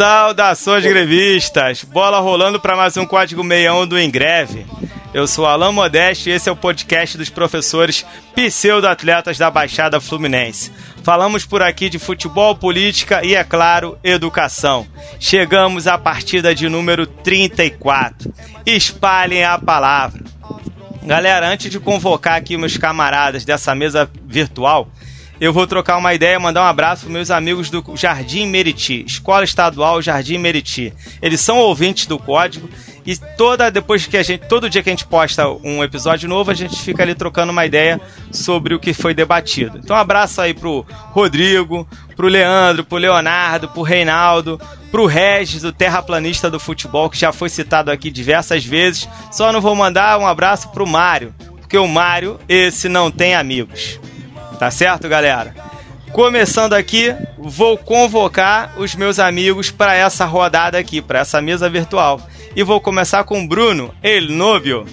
Saudações grevistas! Bola rolando para mais um Código 61 do Engreve. Eu sou Alain Modeste e esse é o podcast dos professores pseudo-atletas da Baixada Fluminense. Falamos por aqui de futebol, política e, é claro, educação. Chegamos à partida de número 34. Espalhem a palavra. Galera, antes de convocar aqui meus camaradas dessa mesa virtual, eu vou trocar uma ideia, mandar um abraço para meus amigos do Jardim Meriti, Escola Estadual Jardim Meriti. Eles são ouvintes do código e toda depois que a gente, todo dia que a gente posta um episódio novo, a gente fica ali trocando uma ideia sobre o que foi debatido. Então, um abraço aí pro Rodrigo, pro Leandro, pro Leonardo, pro Reinaldo, pro Regis, o terraplanista do futebol, que já foi citado aqui diversas vezes. Só não vou mandar um abraço pro Mário, porque o Mário, esse não tem amigos. Tá certo, galera? Começando aqui, vou convocar os meus amigos para essa rodada aqui, para essa mesa virtual. E vou começar com Bruno El Novio.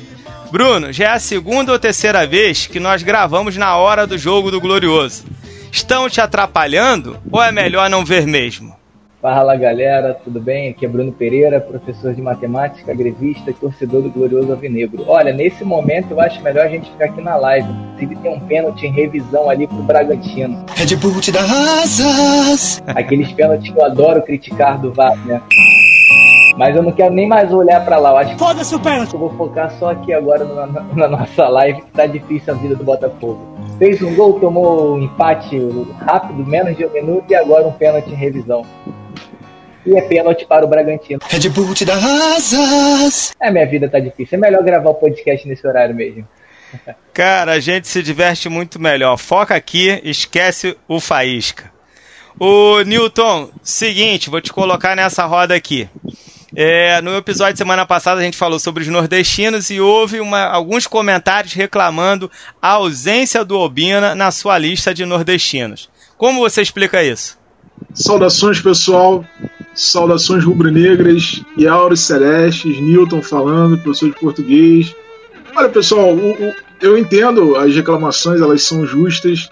Bruno, já é a segunda ou terceira vez que nós gravamos na hora do jogo do Glorioso. Estão te atrapalhando ou é melhor não ver mesmo? Fala galera, tudo bem? Aqui é Bruno Pereira, professor de matemática, grevista e torcedor do Glorioso Alvinegro. Olha, nesse momento eu acho melhor a gente ficar aqui na live. Se tem um pênalti em revisão ali pro Bragantino. Red Bull te dá asas. Aqueles pênaltis que eu adoro criticar do VAR, né? Mas eu não quero nem mais olhar para lá. Eu acho Foda-se o pênalti. eu vou focar só aqui agora na, na nossa live, que tá difícil a vida do Botafogo. Fez um gol, tomou um empate rápido, menos de um minuto, e agora um pênalti em revisão. E é pênalti para o Bragantino. Red Bull te dá asas. É, minha vida tá difícil. É melhor gravar o podcast nesse horário mesmo. Cara, a gente se diverte muito melhor. Foca aqui, esquece o faísca. O Newton, seguinte, vou te colocar nessa roda aqui. É, no episódio de semana passada a gente falou sobre os nordestinos e houve uma, alguns comentários reclamando a ausência do Obina na sua lista de nordestinos. Como você explica isso? Saudações, pessoal. Saudações rubro-negras e auros celestes. Newton falando, professor de português. Olha, pessoal, o, o, eu entendo as reclamações, elas são justas.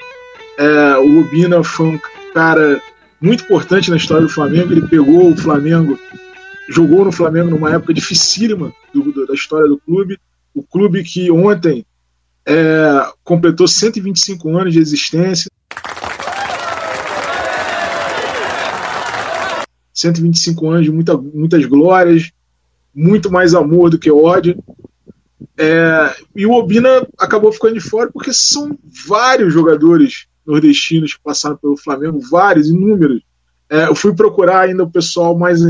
É, o Rubina foi um cara muito importante na história do Flamengo. Ele pegou o Flamengo, jogou no Flamengo numa época dificílima do, do, da história do clube. O clube que ontem é, completou 125 anos de existência. 125 anos de muita, muitas glórias, muito mais amor do que ódio. É, e o Obina acabou ficando de fora porque são vários jogadores nordestinos que passaram pelo Flamengo, vários, inúmeros. É, eu fui procurar ainda o pessoal mais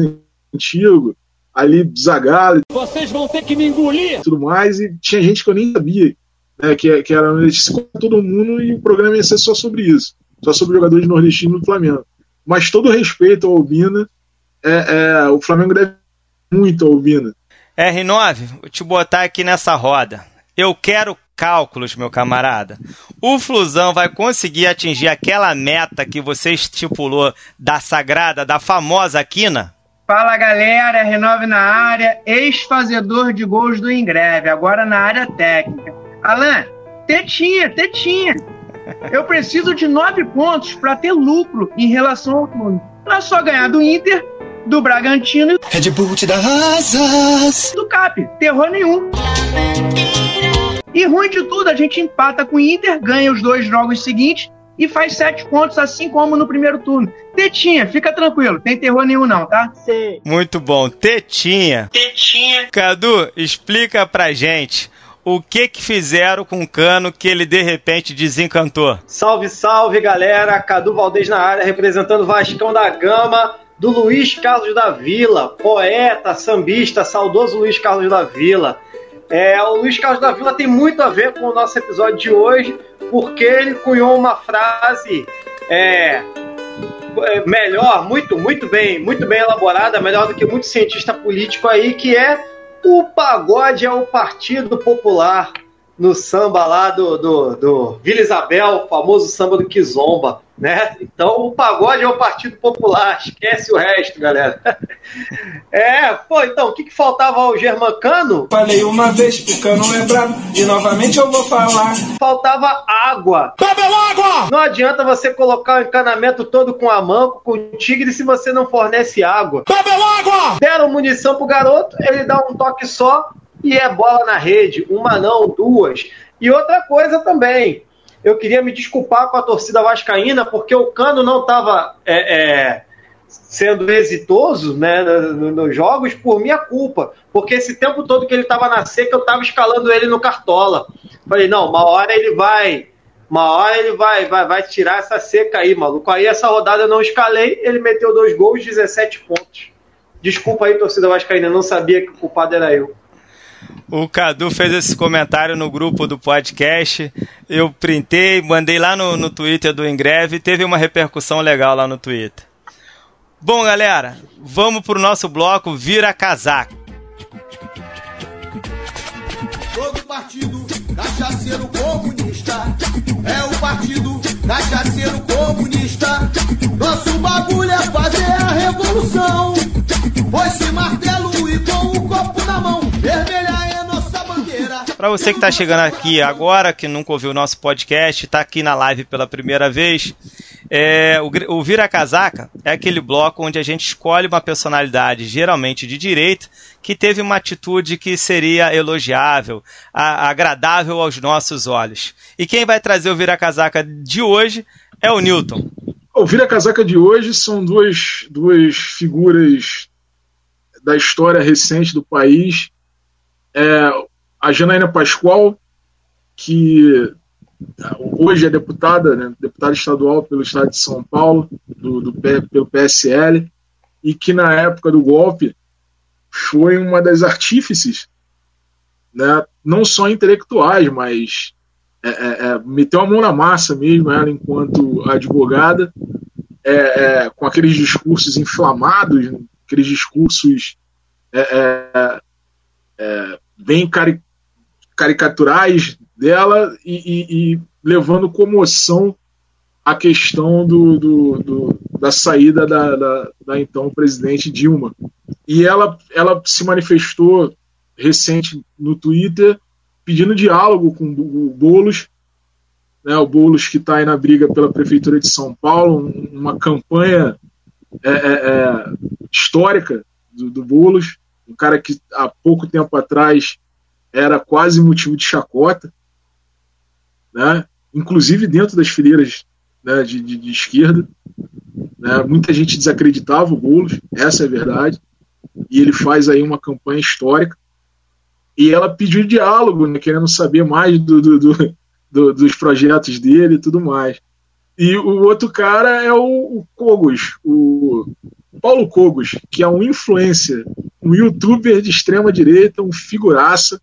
antigo, ali Zagallo Vocês vão ter que me engolir. tudo mais, e tinha gente que eu nem sabia, né, que, que era todo mundo e o programa ia ser só sobre isso, só sobre jogadores nordestinos do Flamengo. Mas todo respeito ao Obina, é, é, o Flamengo deve muito ao Obina. R9, vou te botar aqui nessa roda. Eu quero cálculos, meu camarada. O Flusão vai conseguir atingir aquela meta que você estipulou da sagrada, da famosa quina? Fala galera, R9 na área, ex-fazedor de gols do Ingreve, agora na área técnica. Alan, tetinha, tetinha. Eu preciso de nove pontos para ter lucro em relação ao clube. Não é só ganhar do Inter, do Bragantino e Red Bull te dá asas. do Cap. Terror nenhum. E ruim de tudo, a gente empata com o Inter, ganha os dois jogos seguintes e faz sete pontos, assim como no primeiro turno. Tetinha, fica tranquilo, tem terror nenhum não, tá? Muito bom. Tetinha. Tetinha. Cadu, explica pra gente o que que fizeram com o Cano que ele de repente desencantou. Salve, salve, galera! Cadu Valdez na área, representando Vascão da Gama, do Luiz Carlos da Vila, poeta, sambista, saudoso Luiz Carlos da Vila. É, o Luiz Carlos da Vila tem muito a ver com o nosso episódio de hoje, porque ele cunhou uma frase é, é, melhor, muito, muito bem, muito bem elaborada, melhor do que muito cientista político aí, que é o pagode é o Partido Popular no samba lá do, do, do Vila Isabel, famoso samba do Kizomba. Né? Então o pagode é o Partido Popular, esquece o resto, galera. É, pô, então, o que, que faltava ao Germancano? Falei uma vez, o cano brabo, e novamente eu vou falar. Faltava água. Bebeu água! Não adianta você colocar o encanamento todo com a manco, com o tigre, se você não fornece água. Bebeu água! Deram munição pro garoto, ele dá um toque só e é bola na rede. Uma não, duas. E outra coisa também, eu queria me desculpar com a torcida vascaína, porque o Cano não estava é, é, sendo exitoso né, no- nos jogos por minha culpa. Porque esse tempo todo que ele estava na seca, eu estava escalando ele no Cartola. Falei, não, uma hora ele vai... Uma hora ele vai, vai, vai tirar essa seca aí, maluco. Aí essa rodada eu não escalei, ele meteu dois gols, 17 pontos. Desculpa aí, torcida vascaína, não sabia que o culpado era eu. O Cadu fez esse comentário no grupo do podcast. Eu printei, mandei lá no, no Twitter do Ingreve e teve uma repercussão legal lá no Twitter. Bom, galera, vamos pro nosso bloco Vira Casaco. Todo partido cachaceiro comunista é o partido cachaceiro comunista. Nosso bagulho é fazer a revolução. Foi-se martelo e Para você que está chegando aqui agora, que nunca ouviu o nosso podcast, está aqui na live pela primeira vez, é, o, o Vira Casaca é aquele bloco onde a gente escolhe uma personalidade, geralmente de direita, que teve uma atitude que seria elogiável, a- agradável aos nossos olhos. E quem vai trazer o Vira Casaca de hoje é o Newton. O vira-casaca de hoje são duas, duas figuras da história recente do país. É, a Janaína Pascoal, que hoje é deputada, né, deputada estadual pelo estado de São Paulo, do, do pelo PSL, e que na época do golpe foi uma das artífices, né, não só intelectuais, mas é, é, é, meteu a mão na massa mesmo, ela enquanto advogada, é, é, com aqueles discursos inflamados, aqueles discursos é, bem cari- caricaturais dela e, e- e levando comoção a questão do, do- do- da saída da, da- da então presidente Dilma. E ela, ela se manifestou recente no Twitter pedindo diálogo com o Boulos, né, o Boulos que está aí na briga pela Prefeitura de São Paulo, um- uma campanha é, é, é, histórica do, do Boulos, um cara que há pouco tempo atrás era quase motivo de chacota, né, inclusive dentro das fileiras né, de, de- de esquerda. né, muita gente desacreditava o Boulos, essa é a verdade, e ele faz aí uma campanha histórica. E ela pediu diálogo, né, querendo saber mais do, do- do- do- dos projetos dele e tudo mais. E o outro cara é o, o Cogos, o Paulo Cogos, que é um influencer, um youtuber de extrema direita, um figuraça.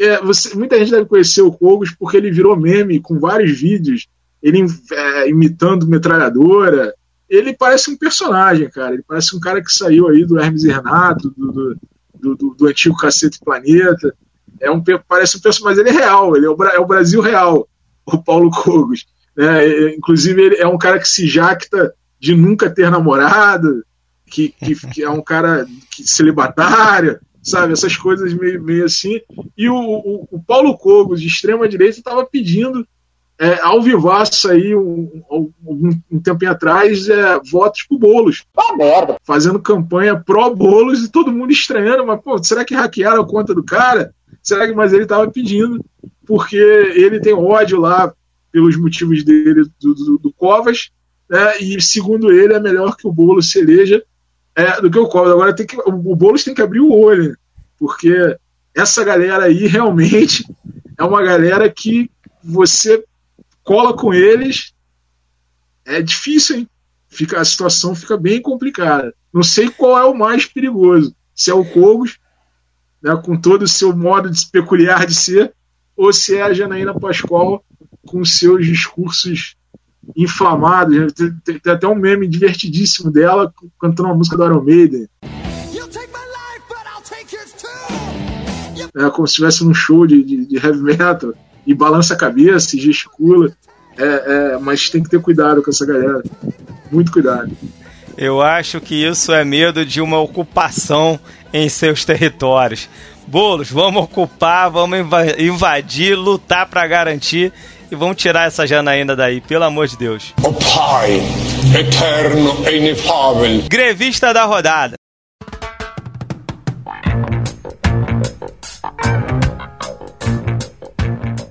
É, você- muita gente deve conhecer o Cogos porque ele virou meme com vários vídeos, ele é, imitando metralhadora. Ele parece um personagem, cara. Ele parece um cara que saiu aí do Hermes e Renato, do, do, do, do- antigo Cacete Planeta. É um, parece um personagem, mas ele é real, ele é o, é o Brasil real, o Paulo Cogos. Né? Inclusive, ele é um cara que se jacta de nunca ter namorado, que, que, que é um cara que, celibatário, sabe? Essas coisas meio, meio assim. E o, o, o Paulo Cogos, de extrema direita, estava pedindo é, ao vivaço aí, um, um, um tempinho atrás, é, votos pro Boulos. Uma merda. Fazendo campanha pró-Boulos e todo mundo estranhando, mas, pô, será que hackearam a conta do cara? Será que, mas ele estava pedindo, porque ele tem ódio lá pelos motivos dele do, do, do Covas, né, e segundo ele é melhor que o Boulos se eleja é, do que o Covas. Agora tem que, o, Boulos tem que abrir o olho, porque essa galera aí realmente é uma galera que você cola com eles, é difícil, hein? Fica, a situação fica bem complicada. Não sei qual é o mais perigoso, se é o Cogos, né, com todo o seu modo de, peculiar de ser, ou se é a Janaína Pascoal com seus discursos inflamados. né? Tem, tem- até um meme divertidíssimo dela cantando uma música do Iron Maiden. You take my life, but I'll take yours too. né, como se estivesse num show de, de, de heavy metal, e balança a cabeça e gesticula. É, é, mas tem que ter cuidado com essa galera. Muito cuidado. Eu acho que isso é medo de uma ocupação em seus territórios. Bolos, vamos ocupar, vamos invadir, lutar para garantir e vamos tirar essa Janaína daí, pelo amor de Deus. O Pai, eterno e inefável. Grevista da rodada.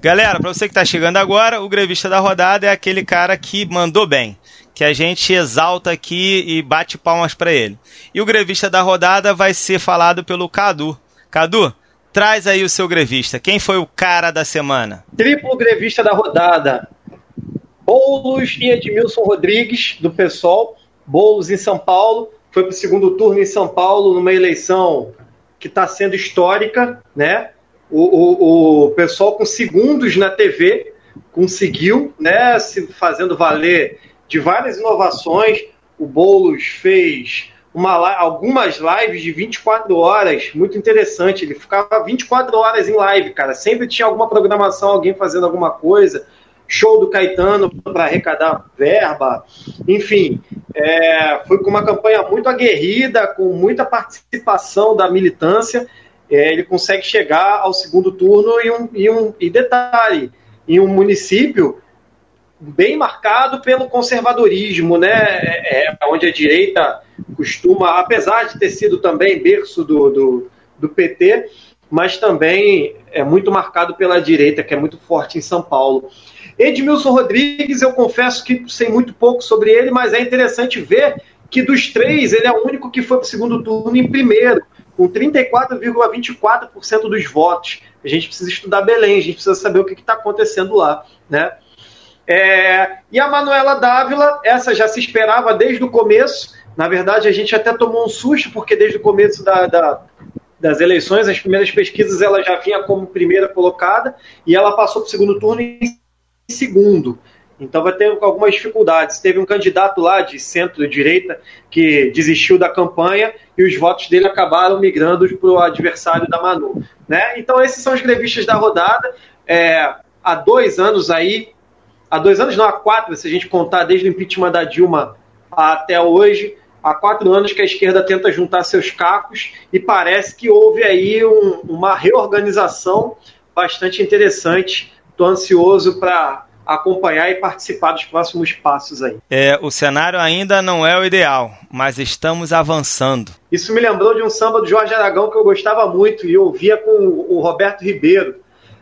Galera, para você que está chegando agora, o grevista da rodada é aquele cara que mandou bem, que a gente exalta aqui e bate palmas para ele. E o grevista da rodada vai ser falado pelo Cadu. Cadu, traz aí o seu grevista. Quem foi o cara da semana? Triplo grevista da rodada. Boulos e Edmilson Rodrigues, do PSOL. Boulos em São Paulo. Foi para o segundo turno em São Paulo, numa eleição que está sendo histórica, né? o, o, o pessoal com segundos na TV conseguiu, né, se fazendo valer de várias inovações. O Boulos fez uma, algumas lives de 24 horas, muito interessante. Ele ficava 24 horas em live, cara. Sempre tinha alguma programação, alguém fazendo alguma coisa. Show do Caetano para arrecadar verba. Enfim, é, foi com uma campanha muito aguerrida, com muita participação da militância é, ele consegue chegar ao segundo turno e, um, e, um, e detalhe, em um município bem marcado pelo conservadorismo, né? É, é, onde a direita costuma, apesar de ter sido também berço do, do, do, PT, mas também é muito marcado pela direita, que é muito forte em São Paulo. Edmilson Rodrigues, eu confesso que sei muito pouco sobre ele, mas é interessante ver que dos três, ele é o único que foi para o segundo turno em primeiro com 34,24% dos votos. A gente precisa estudar Belém, a gente precisa saber o que está acontecendo lá, né? É, e a Manuela Dávila, essa já se esperava desde o começo. Na verdade, a gente até tomou um susto, porque desde o começo da, da, das eleições, as primeiras pesquisas, ela já vinha como primeira colocada e ela passou para o segundo turno em segundo. Então vai ter algumas dificuldades. Teve um candidato lá de centro-direita que desistiu da campanha e os votos dele acabaram migrando para o adversário da Manu. Né? Então esses são os grevistas da rodada. É, há dois anos aí, há dois anos não, há quatro, se a gente contar desde o impeachment da Dilma até hoje, há quatro anos que a esquerda tenta juntar seus cacos e parece que houve aí um, uma reorganização bastante interessante. Estou ansioso para acompanhar e participar dos próximos passos aí. É, o cenário ainda não é o ideal, mas estamos avançando. Isso me lembrou de um samba do Jorge Aragão que eu gostava muito e ouvia com o Roberto Ribeiro.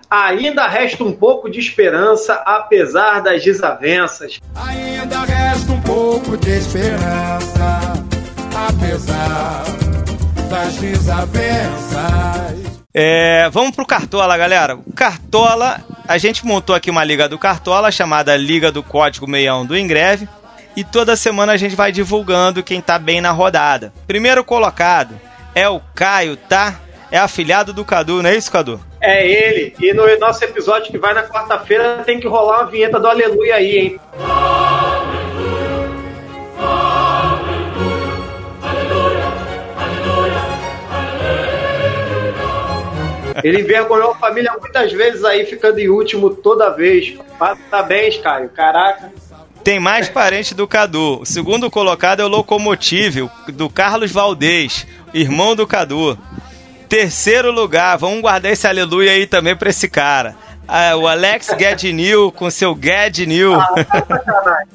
Ainda resta um pouco de esperança, apesar das desavenças. Ainda resta um pouco de esperança, apesar das desavenças. É, vamos pro Cartola, galera. O Cartola, a gente montou aqui uma liga do Cartola chamada Liga do Código Meião do Ingreve. E toda semana a gente vai divulgando quem tá bem na rodada. Primeiro colocado é o Caio, tá? É afilhado do Cadu, não é isso, Cadu? É ele. E no nosso episódio que vai na quarta-feira tem que rolar uma vinheta do Aleluia aí, hein? Ele envergonhou a família muitas vezes aí, ficando em último toda vez. Parabéns, Caio. Caraca. Tem mais parente do Cadu. O segundo colocado é o Locomotive, do Carlos Valdez, irmão do Cadu. Terceiro lugar, vamos guardar esse aleluia aí também pra esse cara. Ah, o Alex Gadnil com seu Gadnil. Ah, tá sacanagem.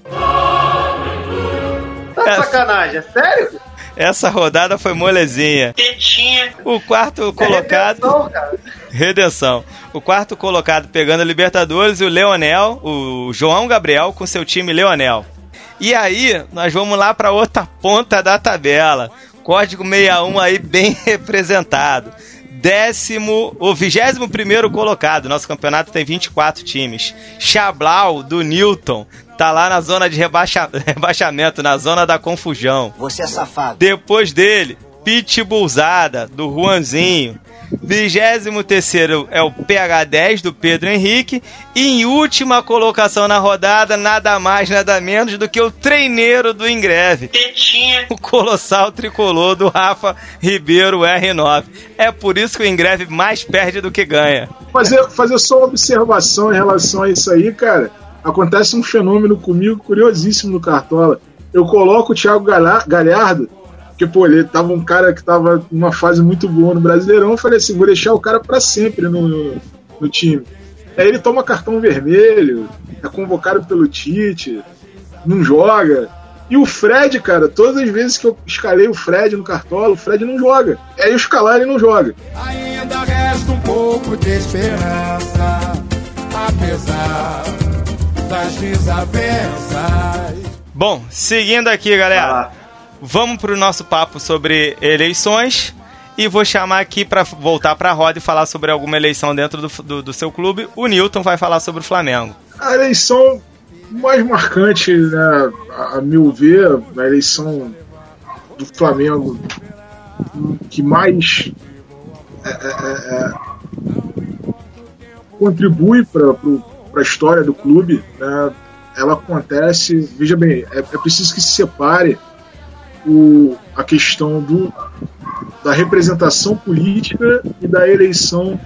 tá sacanagem, é sério? Essa rodada foi molezinha. Tetinha. O quarto colocado. Redenção, cara. Redenção. O quarto colocado pegando a Libertadores e o Leonel, o João Gabriel com seu time Leonel. E aí, nós vamos lá para outra ponta da tabela. Código 61 aí bem representado. Décimo, o vigésimo primeiro colocado. Nosso campeonato tem 24 times. Chablau, do Newton, tá lá na zona de rebaixa, rebaixamento, na zona da confusão. Você é safado. Depois dele, Pitbullzada, do Juanzinho. 23 é o PH10 do Pedro Henrique. E em última colocação na rodada, nada mais, nada menos do que o treineiro do Ingreve. Tetinha. O colossal tricolor do Rafa Ribeiro R9. É por isso que o Ingreve mais perde do que ganha. Fazer, fazer só uma observação em relação a isso aí, cara acontece um fenômeno comigo curiosíssimo no Cartola. Eu coloco o Thiago Galhardo, porque, pô, ele tava um cara que tava numa fase muito boa no Brasileirão. Eu falei assim: vou deixar o cara para sempre no, no, no, time. Aí ele toma cartão vermelho, é convocado pelo Tite, não joga. E o Fred, cara, todas as vezes que eu escalei o Fred no Cartola, o Fred não joga. Aí eu escalar ele não joga. Ainda resta um pouco de esperança, apesar das desavenças. Bom, seguindo aqui, galera. Ah. Vamos para o nosso papo sobre eleições. E vou chamar aqui para voltar para a roda e falar sobre alguma eleição dentro do, do, do, seu clube. O Newton vai falar sobre o Flamengo. A eleição mais marcante, né, a meu ver, a eleição do Flamengo que mais é, é, é, é contribui para a história do clube, né, ela acontece. Veja bem, é, é preciso que se separe o, a questão do, da representação política e da eleição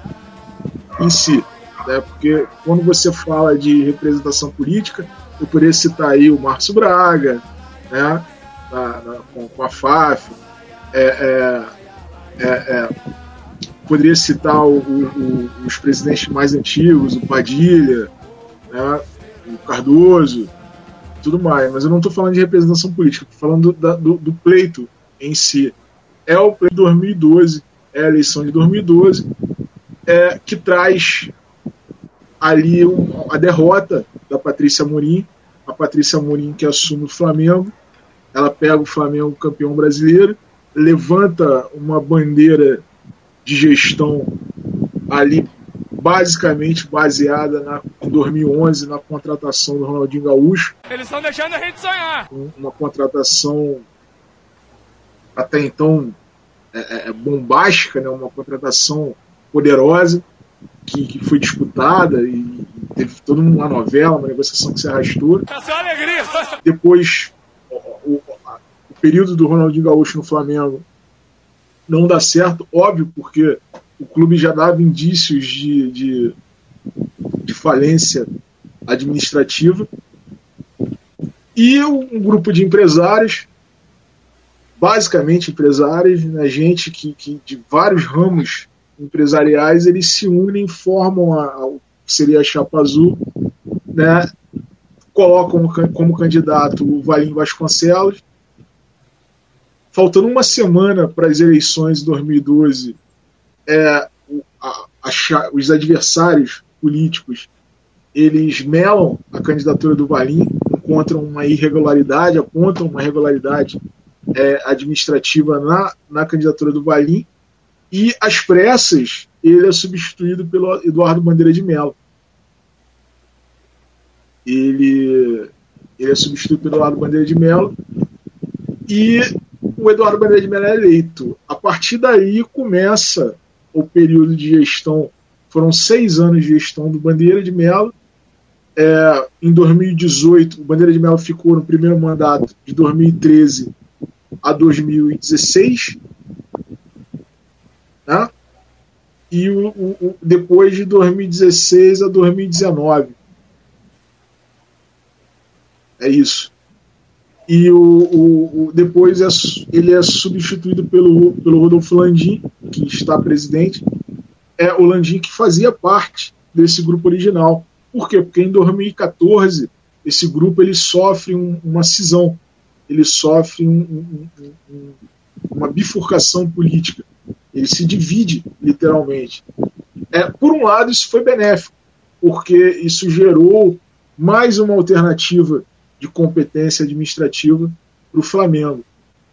em si. Né? Porque quando você fala de representação política, eu poderia citar aí o Márcio Braga, né? Na, na, com, com, a FAF, é, é, é, é, poderia citar o, o, os presidentes mais antigos, o Padilha, né? o Cardoso, tudo mais, mas eu não estou falando de representação política, estou falando do, do, do, pleito em si. É o pleito de 2012, é a eleição de 2012, é, que traz ali um, a derrota da Patrícia Morim, a Patrícia Morim que assume o Flamengo, ela pega o Flamengo campeão brasileiro, levanta uma bandeira de gestão ali basicamente baseada na, 2011 na contratação do Ronaldinho Gaúcho. Eles estão deixando a gente sonhar. Uma contratação até então é, é, é, bombástica, né? uma contratação poderosa que, que foi disputada e teve toda uma novela, uma negociação que se arrastou. É alegria. Depois, o, o, o período do Ronaldinho Gaúcho no Flamengo não dá certo, óbvio, porque o clube já dava indícios de, de, de falência administrativa. E um grupo de empresários, basicamente empresários, né, gente que, que de vários ramos empresariais, eles se unem, formam a, a seria a chapa azul, né, colocam como candidato o Valim Vasconcelos. Faltando uma semana para as eleições de 2012, é, a, a, os adversários políticos eles melam a candidatura do Valim, encontram uma irregularidade, apontam uma irregularidade é, administrativa na, na candidatura do Valim, e às pressas ele é substituído pelo Eduardo Bandeira de Mello. Ele, ele é substituído pelo Eduardo Bandeira de Mello e o Eduardo Bandeira de Mello é eleito. A partir daí começa o período de gestão foram seis anos de gestão do Bandeira de Mello. É, em 2018, o Bandeira de Mello ficou no primeiro mandato de 2013 a 2016. Né? E o, o, depois de 2016 a 2019. É isso. E o, o, o, depois é, ele é substituído pelo, pelo Rodolfo Landim, que está presidente. É o Landim que fazia parte desse grupo original. Por quê? Porque em 2014 esse grupo ele sofre um, uma cisão, ele sofre um, um, uma bifurcação política. Ele se divide literalmente. É, por um lado, isso foi benéfico, porque isso gerou mais uma alternativa de competência administrativa para o Flamengo.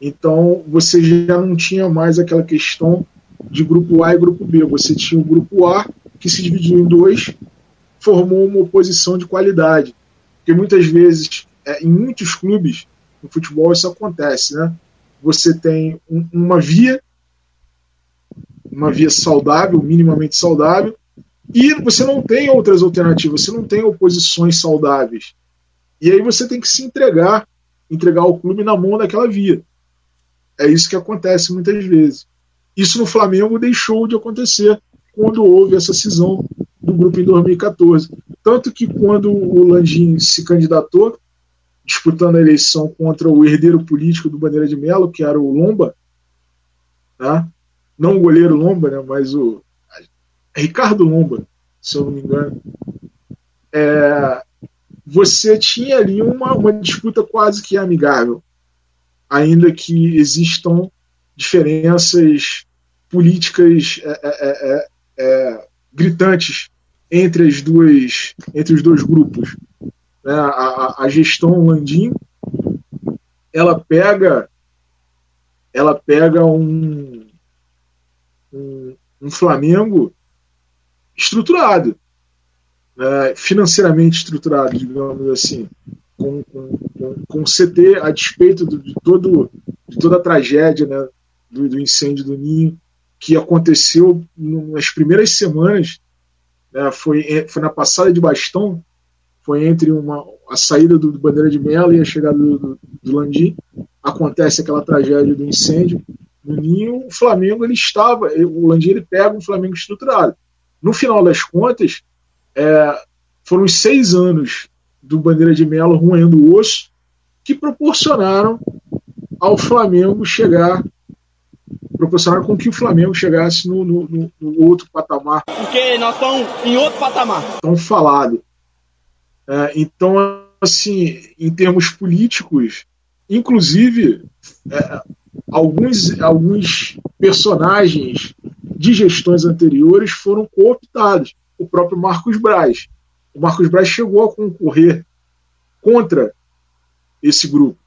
Então você já não tinha mais aquela questão de grupo A e grupo B. Você tinha o grupo A, que se dividiu em dois, formou uma oposição de qualidade. Porque muitas vezes, é, em muitos clubes, no futebol, isso acontece. Né? Você tem um, uma via, uma via saudável, minimamente saudável, e você não tem outras alternativas, você não tem oposições saudáveis. E aí você tem que se entregar, entregar o clube na mão daquela via. É isso que acontece muitas vezes. Isso no Flamengo deixou de acontecer quando houve essa cisão do grupo em 2014. Tanto que quando o Landim se candidatou, disputando a eleição contra o herdeiro político do Bandeira de Melo, que era o Lomba, tá? não o goleiro Lomba, né, mas o Ricardo Lomba, se eu não me engano, é, você tinha ali uma, uma disputa quase que amigável, ainda que existam diferenças políticas é, é, é, é gritantes entre as duas entre os dois grupos né? a, a, gestão Landim ela pega ela pega um, um, um Flamengo estruturado né? financeiramente estruturado digamos assim com, com, com, com CT a despeito de todo de toda a tragédia né? Do, do incêndio do Ninho que aconteceu nas primeiras semanas, né, foi, foi na passada de bastão, foi entre uma, a saída do, do Bandeira de Melo e a chegada do, do, do Landim, acontece aquela tragédia do incêndio no Ninho, o Flamengo ele estava, o Landim ele pega um Flamengo estruturado. No final das contas, é, foram os seis anos do Bandeira de Melo roendo o osso que proporcionaram ao Flamengo chegar proporcionaram com que o Flamengo chegasse no, no, no outro patamar. Porque nós estamos em outro patamar. Tão falado. É, então, assim, em termos políticos, inclusive, é, alguns, alguns personagens de gestões anteriores foram cooptados. O próprio Marcos Braz. O Marcos Braz chegou a concorrer contra esse grupo.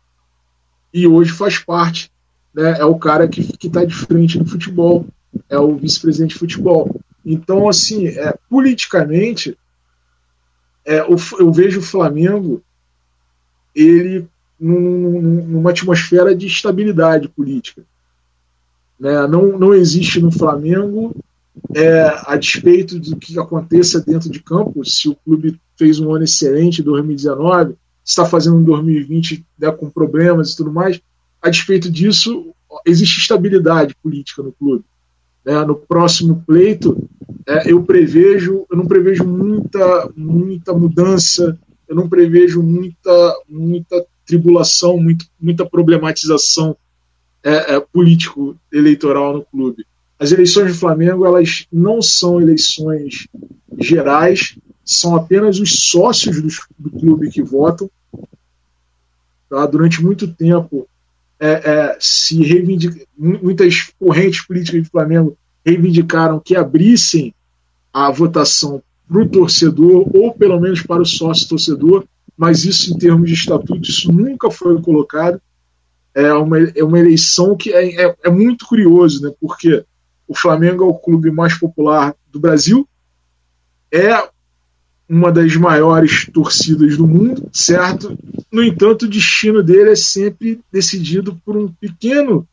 E hoje faz parte né, é o cara que está de frente no futebol, é o vice-presidente de futebol. Então, assim, é, politicamente, é, o, eu vejo o Flamengo ele num, numa atmosfera de estabilidade política. Né? Não, não existe no Flamengo, é, a despeito do que aconteça dentro de campo, se o clube fez um ano excelente em 2019, está fazendo um 2020 né, com problemas e tudo mais, a despeito disso, existe estabilidade política no clube. É, no próximo pleito, é, eu prevejo, eu não prevejo muita, muita mudança, eu não prevejo muita, muita tribulação, muito, muita problematização é, é político-eleitoral no clube. As eleições do Flamengo elas não são eleições gerais, são apenas os sócios do, do clube que votam. Tá? Durante muito tempo, é, é, se reivindica, muitas correntes políticas do Flamengo reivindicaram que abrissem a votação para o torcedor, ou pelo menos para o sócio torcedor, mas isso em termos de estatuto, isso nunca foi colocado. É uma, é uma eleição que é, é, é muito curioso, né? porque o Flamengo é o clube mais popular do Brasil, é uma das maiores torcidas do mundo, certo? No entanto, o destino dele é sempre decidido por um pequeno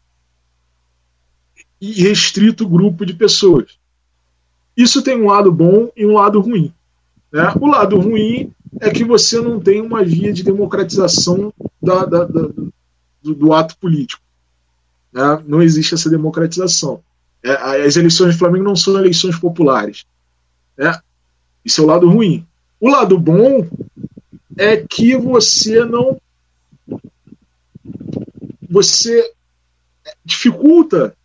e restrito grupo de pessoas. Isso tem um lado bom e um lado ruim. Né? O lado ruim é que você não tem uma via de democratização da, da, da, do, do, ato político. Né? Não existe essa democratização. É, as eleições do Flamengo não são eleições populares. Né? Isso é o lado ruim. O lado bom é que você não. Você dificulta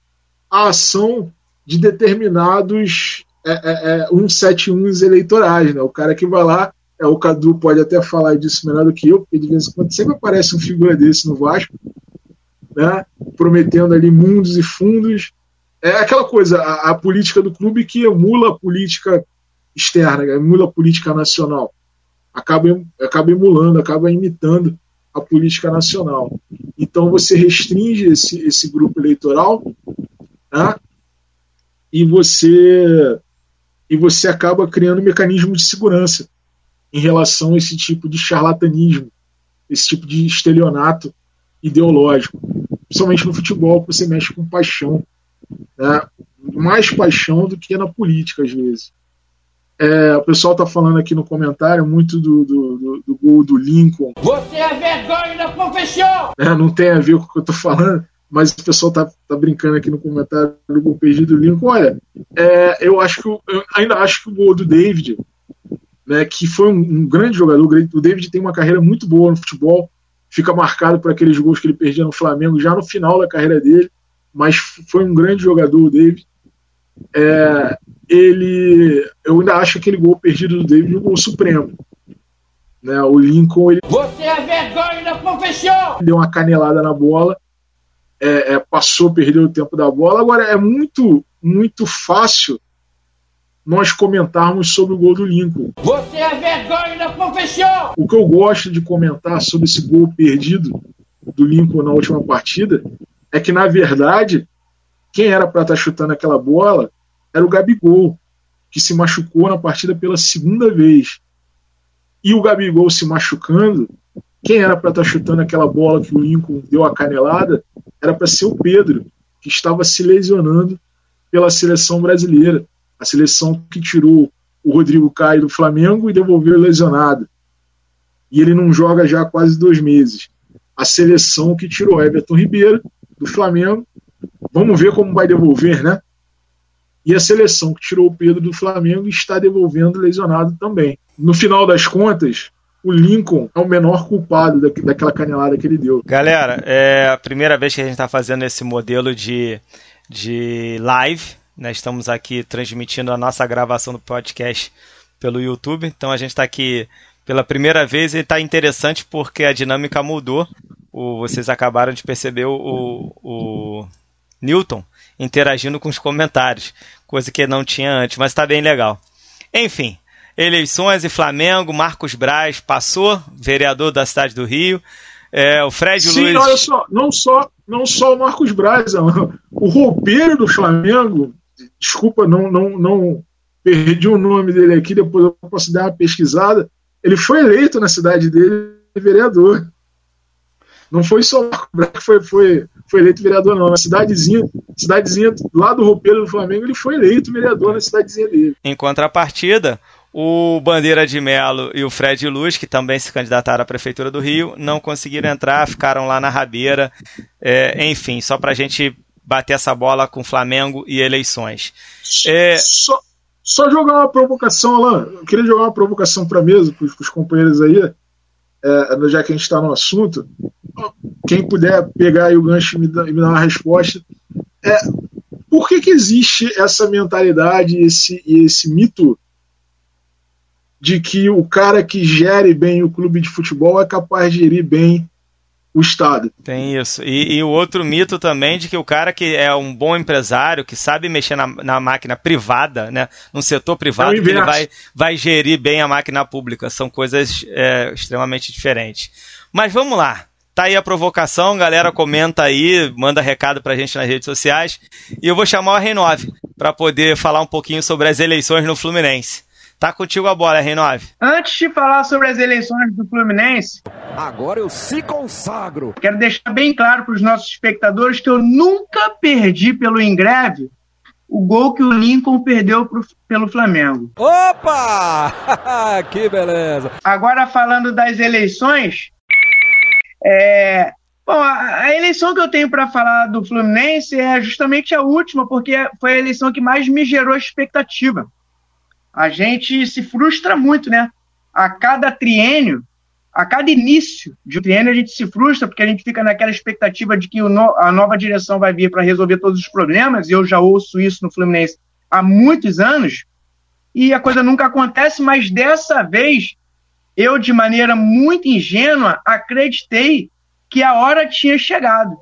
a ação de determinados é, é, é, 171 eleitorais. Né? O cara que vai lá, é, o Cadu pode até falar disso melhor do que eu, porque de vez em quando sempre aparece um figura desse no Vasco, né? prometendo ali mundos e fundos. É aquela coisa, a, a política do clube que emula a política externa, emula a política nacional. Acaba, acaba emulando, acaba imitando a política nacional. Então você restringe esse, esse grupo eleitoral né, e você e você acaba criando um mecanismo de segurança em relação a esse tipo de charlatanismo, esse tipo de estelionato ideológico. Principalmente no futebol, que você mexe com paixão. Né? Mais paixão do que na política, às vezes. É, o pessoal tá falando aqui no comentário muito do, do, do, do gol do Lincoln. Você é vergonha da profissão! É, não tem a ver com o que eu tô falando, mas o pessoal tá, tá brincando aqui no comentário do gol perdido do Lincoln. Olha, é, eu acho que eu ainda acho que o gol do David, né, que foi um, um, grande jogador. O David tem uma carreira muito boa no futebol, fica marcado por aqueles gols que ele perdia no Flamengo já no final da carreira dele, mas foi um grande jogador o David. É, ele, eu ainda acho aquele gol perdido do David um gol supremo. Né, o Lincoln ele Você é vergonha da profissão! Deu uma canelada na bola, é, é, passou, perdeu o tempo da bola. Agora é muito, muito fácil nós comentarmos sobre o gol do Lincoln. Você é vergonha da profissão! O que eu gosto de comentar sobre esse gol perdido do Lincoln na última partida é que, na verdade, quem era para estar tá chutando aquela bola era o Gabigol, que se machucou na partida pela segunda vez. E o Gabigol se machucando, quem era para estar tá chutando aquela bola que o Lincoln deu a canelada era para ser o Pedro, que estava se lesionando pela seleção brasileira a seleção que tirou o Rodrigo Caio do Flamengo e devolveu lesionado. E ele não joga já há quase dois meses. A seleção que tirou Everton Ribeiro do Flamengo. Vamos ver como vai devolver, né? E a seleção que tirou o Pedro do Flamengo está devolvendo lesionado também. No final das contas, o Lincoln é o menor culpado daquela canelada que ele deu. Galera, é a primeira vez que a gente está fazendo esse modelo de, de live né, estamos aqui transmitindo a nossa gravação do podcast pelo YouTube. Então a gente está aqui pela primeira vez e está interessante porque a dinâmica mudou. O, vocês acabaram de perceber o, o Newton interagindo com os comentários, coisa que não tinha antes, mas está bem legal. Enfim, eleições e Flamengo, Marcos Braz passou, vereador da cidade do Rio. É, o Fred Sim, Luiz. olha só, não só, não só o Marcos Braz, o roupeiro do Flamengo desculpa, não, não, não perdi o nome dele aqui, depois eu posso dar uma pesquisada. Ele foi eleito na cidade dele vereador. Não foi só o Marco Branco que foi, foi, foi eleito vereador, não. Na cidadezinha, cidadezinha lá do roupeiro do Flamengo, ele foi eleito vereador na cidadezinha dele. Em contrapartida, o Bandeira de Melo e o Fred Luz, que também se candidataram à Prefeitura do Rio, não conseguiram entrar, ficaram lá na rabeira. É, enfim, só para a gente bater essa bola com Flamengo e eleições. É... Só, só jogar uma provocação, Alain. Eu queria jogar uma provocação para a mesa, para os companheiros aí, é, já que a gente está no assunto. Quem puder pegar aí o gancho e me dar, uma resposta. É, por que, que existe essa mentalidade e esse, esse mito de que o cara que gere bem o clube de futebol é capaz de gerir bem o Estado. Tem isso. E, e, o outro mito também de que o cara que é um bom empresário, que sabe mexer na, na máquina privada, né, no setor privado, é ele vai, vai gerir bem a máquina pública. São coisas é, extremamente diferentes. Mas vamos lá. Tá aí a provocação, galera comenta aí, manda recado pra gente nas redes sociais. E eu vou chamar o Renove para poder falar um pouquinho sobre as eleições no Fluminense. Tá contigo a bola, Renove. Antes de falar sobre as eleições do Fluminense, agora eu se consagro. Quero deixar bem claro para os nossos espectadores que eu nunca perdi pelo Ingreve o gol que o Lincoln perdeu pro, pelo Flamengo. Opa! que beleza! Agora falando das eleições, é, Bom, a, a, eleição que eu tenho para falar do Fluminense é justamente a última, porque foi a eleição que mais me gerou expectativa a gente se frustra muito, né? A cada triênio, a cada início de um triênio, a gente se frustra porque a gente fica naquela expectativa de que no, a nova direção vai vir para resolver todos os problemas, e eu já ouço isso no Fluminense há muitos anos, e a coisa nunca acontece, mas dessa vez, eu, de maneira muito ingênua, acreditei que a hora tinha chegado.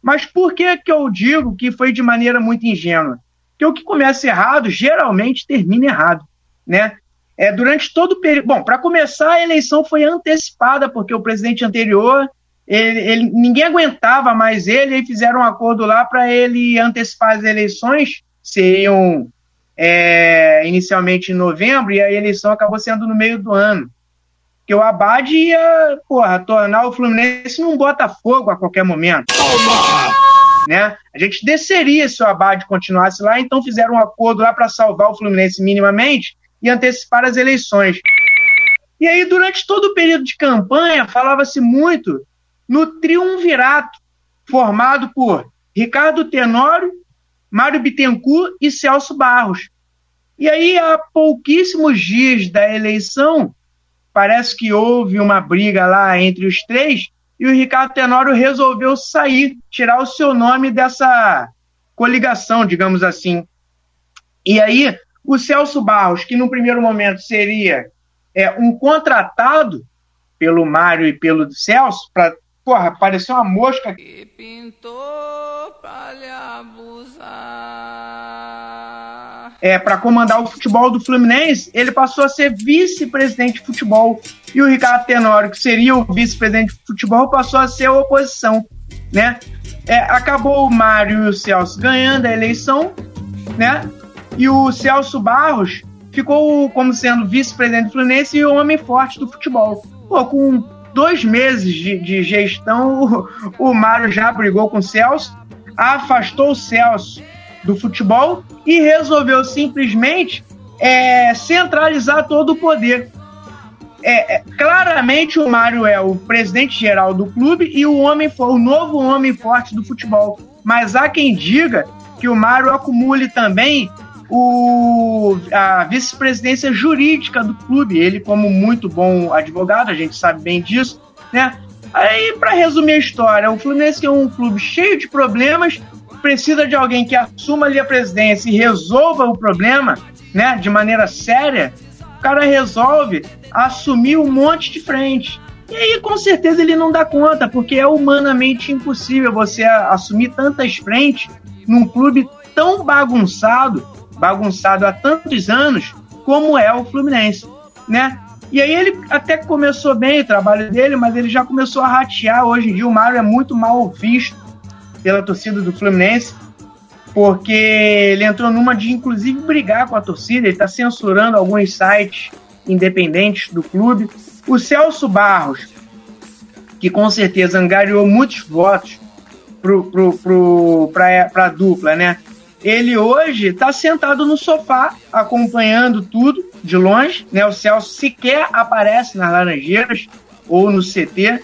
Mas por que, que eu digo que foi de maneira muito ingênua? Porque o que começa errado geralmente termina errado, né? É, durante todo o período. Bom, para começar, a eleição foi antecipada, porque o presidente anterior, ele, ele, ninguém aguentava mais ele, e fizeram um acordo lá para ele antecipar as eleições, seriam é, inicialmente em novembro, e a eleição acabou sendo no meio do ano. Porque o Abad ia, porra, tornar o Fluminense num Botafogo a qualquer momento. Né? A gente desceria se o Abad continuasse lá, então fizeram um acordo lá para salvar o Fluminense minimamente e antecipar as eleições. E aí, durante todo o período de campanha, falava-se muito no triunvirato formado por Ricardo Tenório, Mário Bittencourt e Celso Barros. E aí, há pouquíssimos dias da eleição, parece que houve uma briga lá entre os três e o Ricardo Tenório resolveu sair, tirar o seu nome dessa coligação, digamos assim. E aí, o Celso Barros, que no primeiro momento seria é, um contratado pelo Mário e pelo Celso, para porra, uma mosca. Que pintou pra lhe abusar. É, para comandar o futebol do Fluminense, ele passou a ser vice-presidente de futebol. E o Ricardo Tenório, que seria o vice-presidente de futebol, passou a ser a oposição, né? É, acabou o Mário e o Celso ganhando a eleição, né? E o Celso Barros ficou como sendo vice-presidente do Fluminense e o homem forte do futebol. Pô, com dois meses de, de gestão, o, o Mário já brigou com o Celso, afastou o Celso do futebol e resolveu simplesmente é, centralizar todo o poder. É, é, claramente o Mário é o presidente geral do clube e o homem foi o novo homem forte do futebol. Mas há quem diga que o Mário acumule também o, a vice-presidência jurídica do clube. Ele, como muito bom advogado, a gente sabe bem disso, né? Aí, para resumir a história, o Fluminense é um clube cheio de problemas, precisa de alguém que assuma ali a presidência e resolva o problema, né, de maneira séria. O cara resolve assumir um monte de frente. E aí, com certeza, ele não dá conta, porque é humanamente impossível você assumir tantas frentes num clube tão bagunçado bagunçado há tantos anos como é o Fluminense, né? E aí ele até começou bem o trabalho dele, mas ele já começou a ratear. Hoje em dia o Mário é muito mal visto pela torcida do Fluminense, porque ele entrou numa de inclusive brigar com a torcida, ele está censurando alguns sites independentes do clube. O Celso Barros, que com certeza angariou muitos votos para a dupla, né? Ele hoje está sentado no sofá, acompanhando tudo de longe. Né? O Celso sequer aparece nas Laranjeiras ou no CT.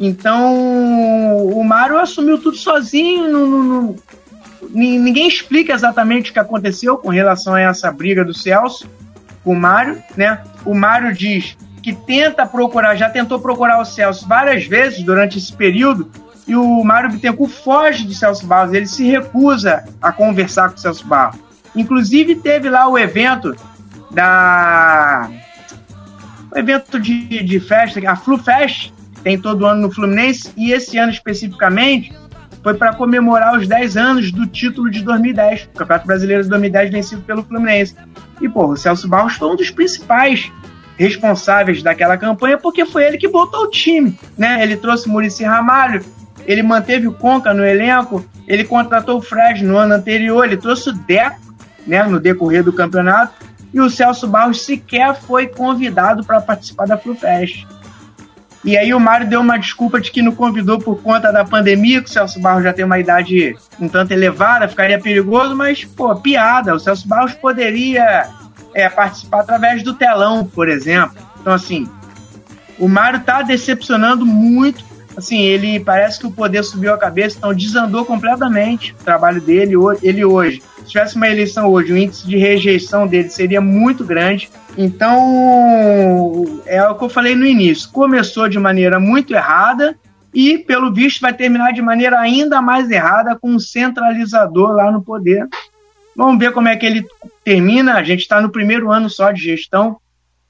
Então, o Mário assumiu tudo sozinho. Ninguém explica exatamente o que aconteceu com relação a essa briga do Celso com o Mário. Né? O Mário diz que tenta procurar, já tentou procurar o Celso várias vezes durante esse período, e o Mário Bittencourt foge do Celso Barros, ele se recusa a conversar com o Celso Barros. Inclusive teve lá o evento da o evento de, de festa, a Flu Fest, tem todo ano no Fluminense, e esse ano especificamente foi para comemorar os 10 anos do título de 2010, o Campeonato Brasileiro de 2010 vencido pelo Fluminense. E, pô, o Celso Barros foi um dos principais responsáveis daquela campanha, porque foi ele que botou o time, né? Ele trouxe Murici Ramalho, ele manteve o Conca no elenco, ele contratou o Fred no ano anterior, ele trouxe o Deco né, no decorrer do campeonato, e o Celso Barros sequer foi convidado para participar da FluFest. E aí o Mário deu uma desculpa de que não convidou por conta da pandemia, que o Celso Barros já tem uma idade um tanto elevada, ficaria perigoso, mas, pô, piada. O Celso Barros poderia é, participar através do telão, por exemplo. Então, assim, o Mário tá decepcionando muito assim, ele parece que o poder subiu a cabeça, então desandou completamente o trabalho dele. Ele hoje, tivesse uma eleição hoje, o índice de rejeição dele seria muito grande. Então, é o que eu falei no início. Começou de maneira muito errada e, pelo visto, vai terminar de maneira ainda mais errada com um centralizador lá no poder. Vamos ver como é que ele termina. A gente está no primeiro ano só de gestão.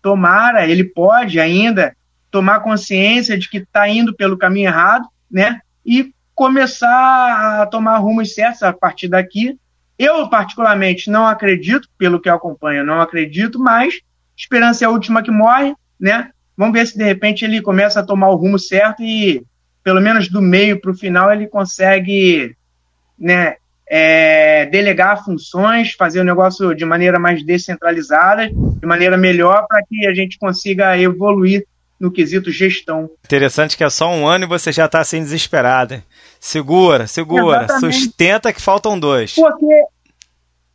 Tomara, ele pode ainda tomar consciência de que está indo pelo caminho errado, né? E começar a tomar rumos certos a partir daqui. Eu, particularmente, não acredito, pelo que eu acompanho, não acredito, mas esperança é a última que morre, né? Vamos ver se de repente ele começa a tomar o rumo certo e, pelo menos do meio para o final, ele consegue né, é, delegar funções, fazer o negócio de maneira mais descentralizada, de maneira melhor, para que a gente consiga evoluir no quesito gestão. Interessante que é só um ano e você já está assim desesperada. Segura, segura, Exatamente. sustenta que faltam dois. Porque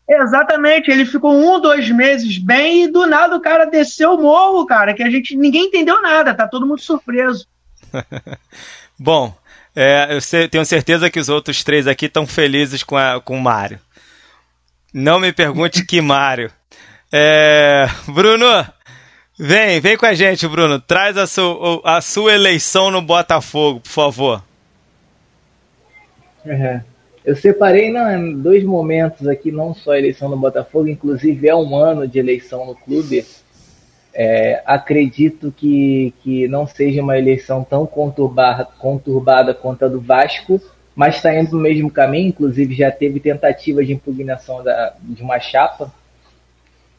Exatamente, ele ficou um, dois meses bem e do nada o cara desceu o morro, cara, que a gente ninguém entendeu nada, tá todo mundo surpreso. Bom, é, eu tenho certeza que os outros três aqui estão felizes com, a, com o Mário. Não me pergunte que Mário. É, Bruno, vem, vem com a gente, Bruno. Traz a, su, a sua eleição no Botafogo, por favor. É. Eu separei em dois momentos aqui, não só a eleição no Botafogo, inclusive é um ano de eleição no clube. É, acredito que, que não seja uma eleição tão conturbada, conturbada quanto a do Vasco, mas está indo no mesmo caminho. Inclusive, já teve tentativa de impugnação da, de uma chapa.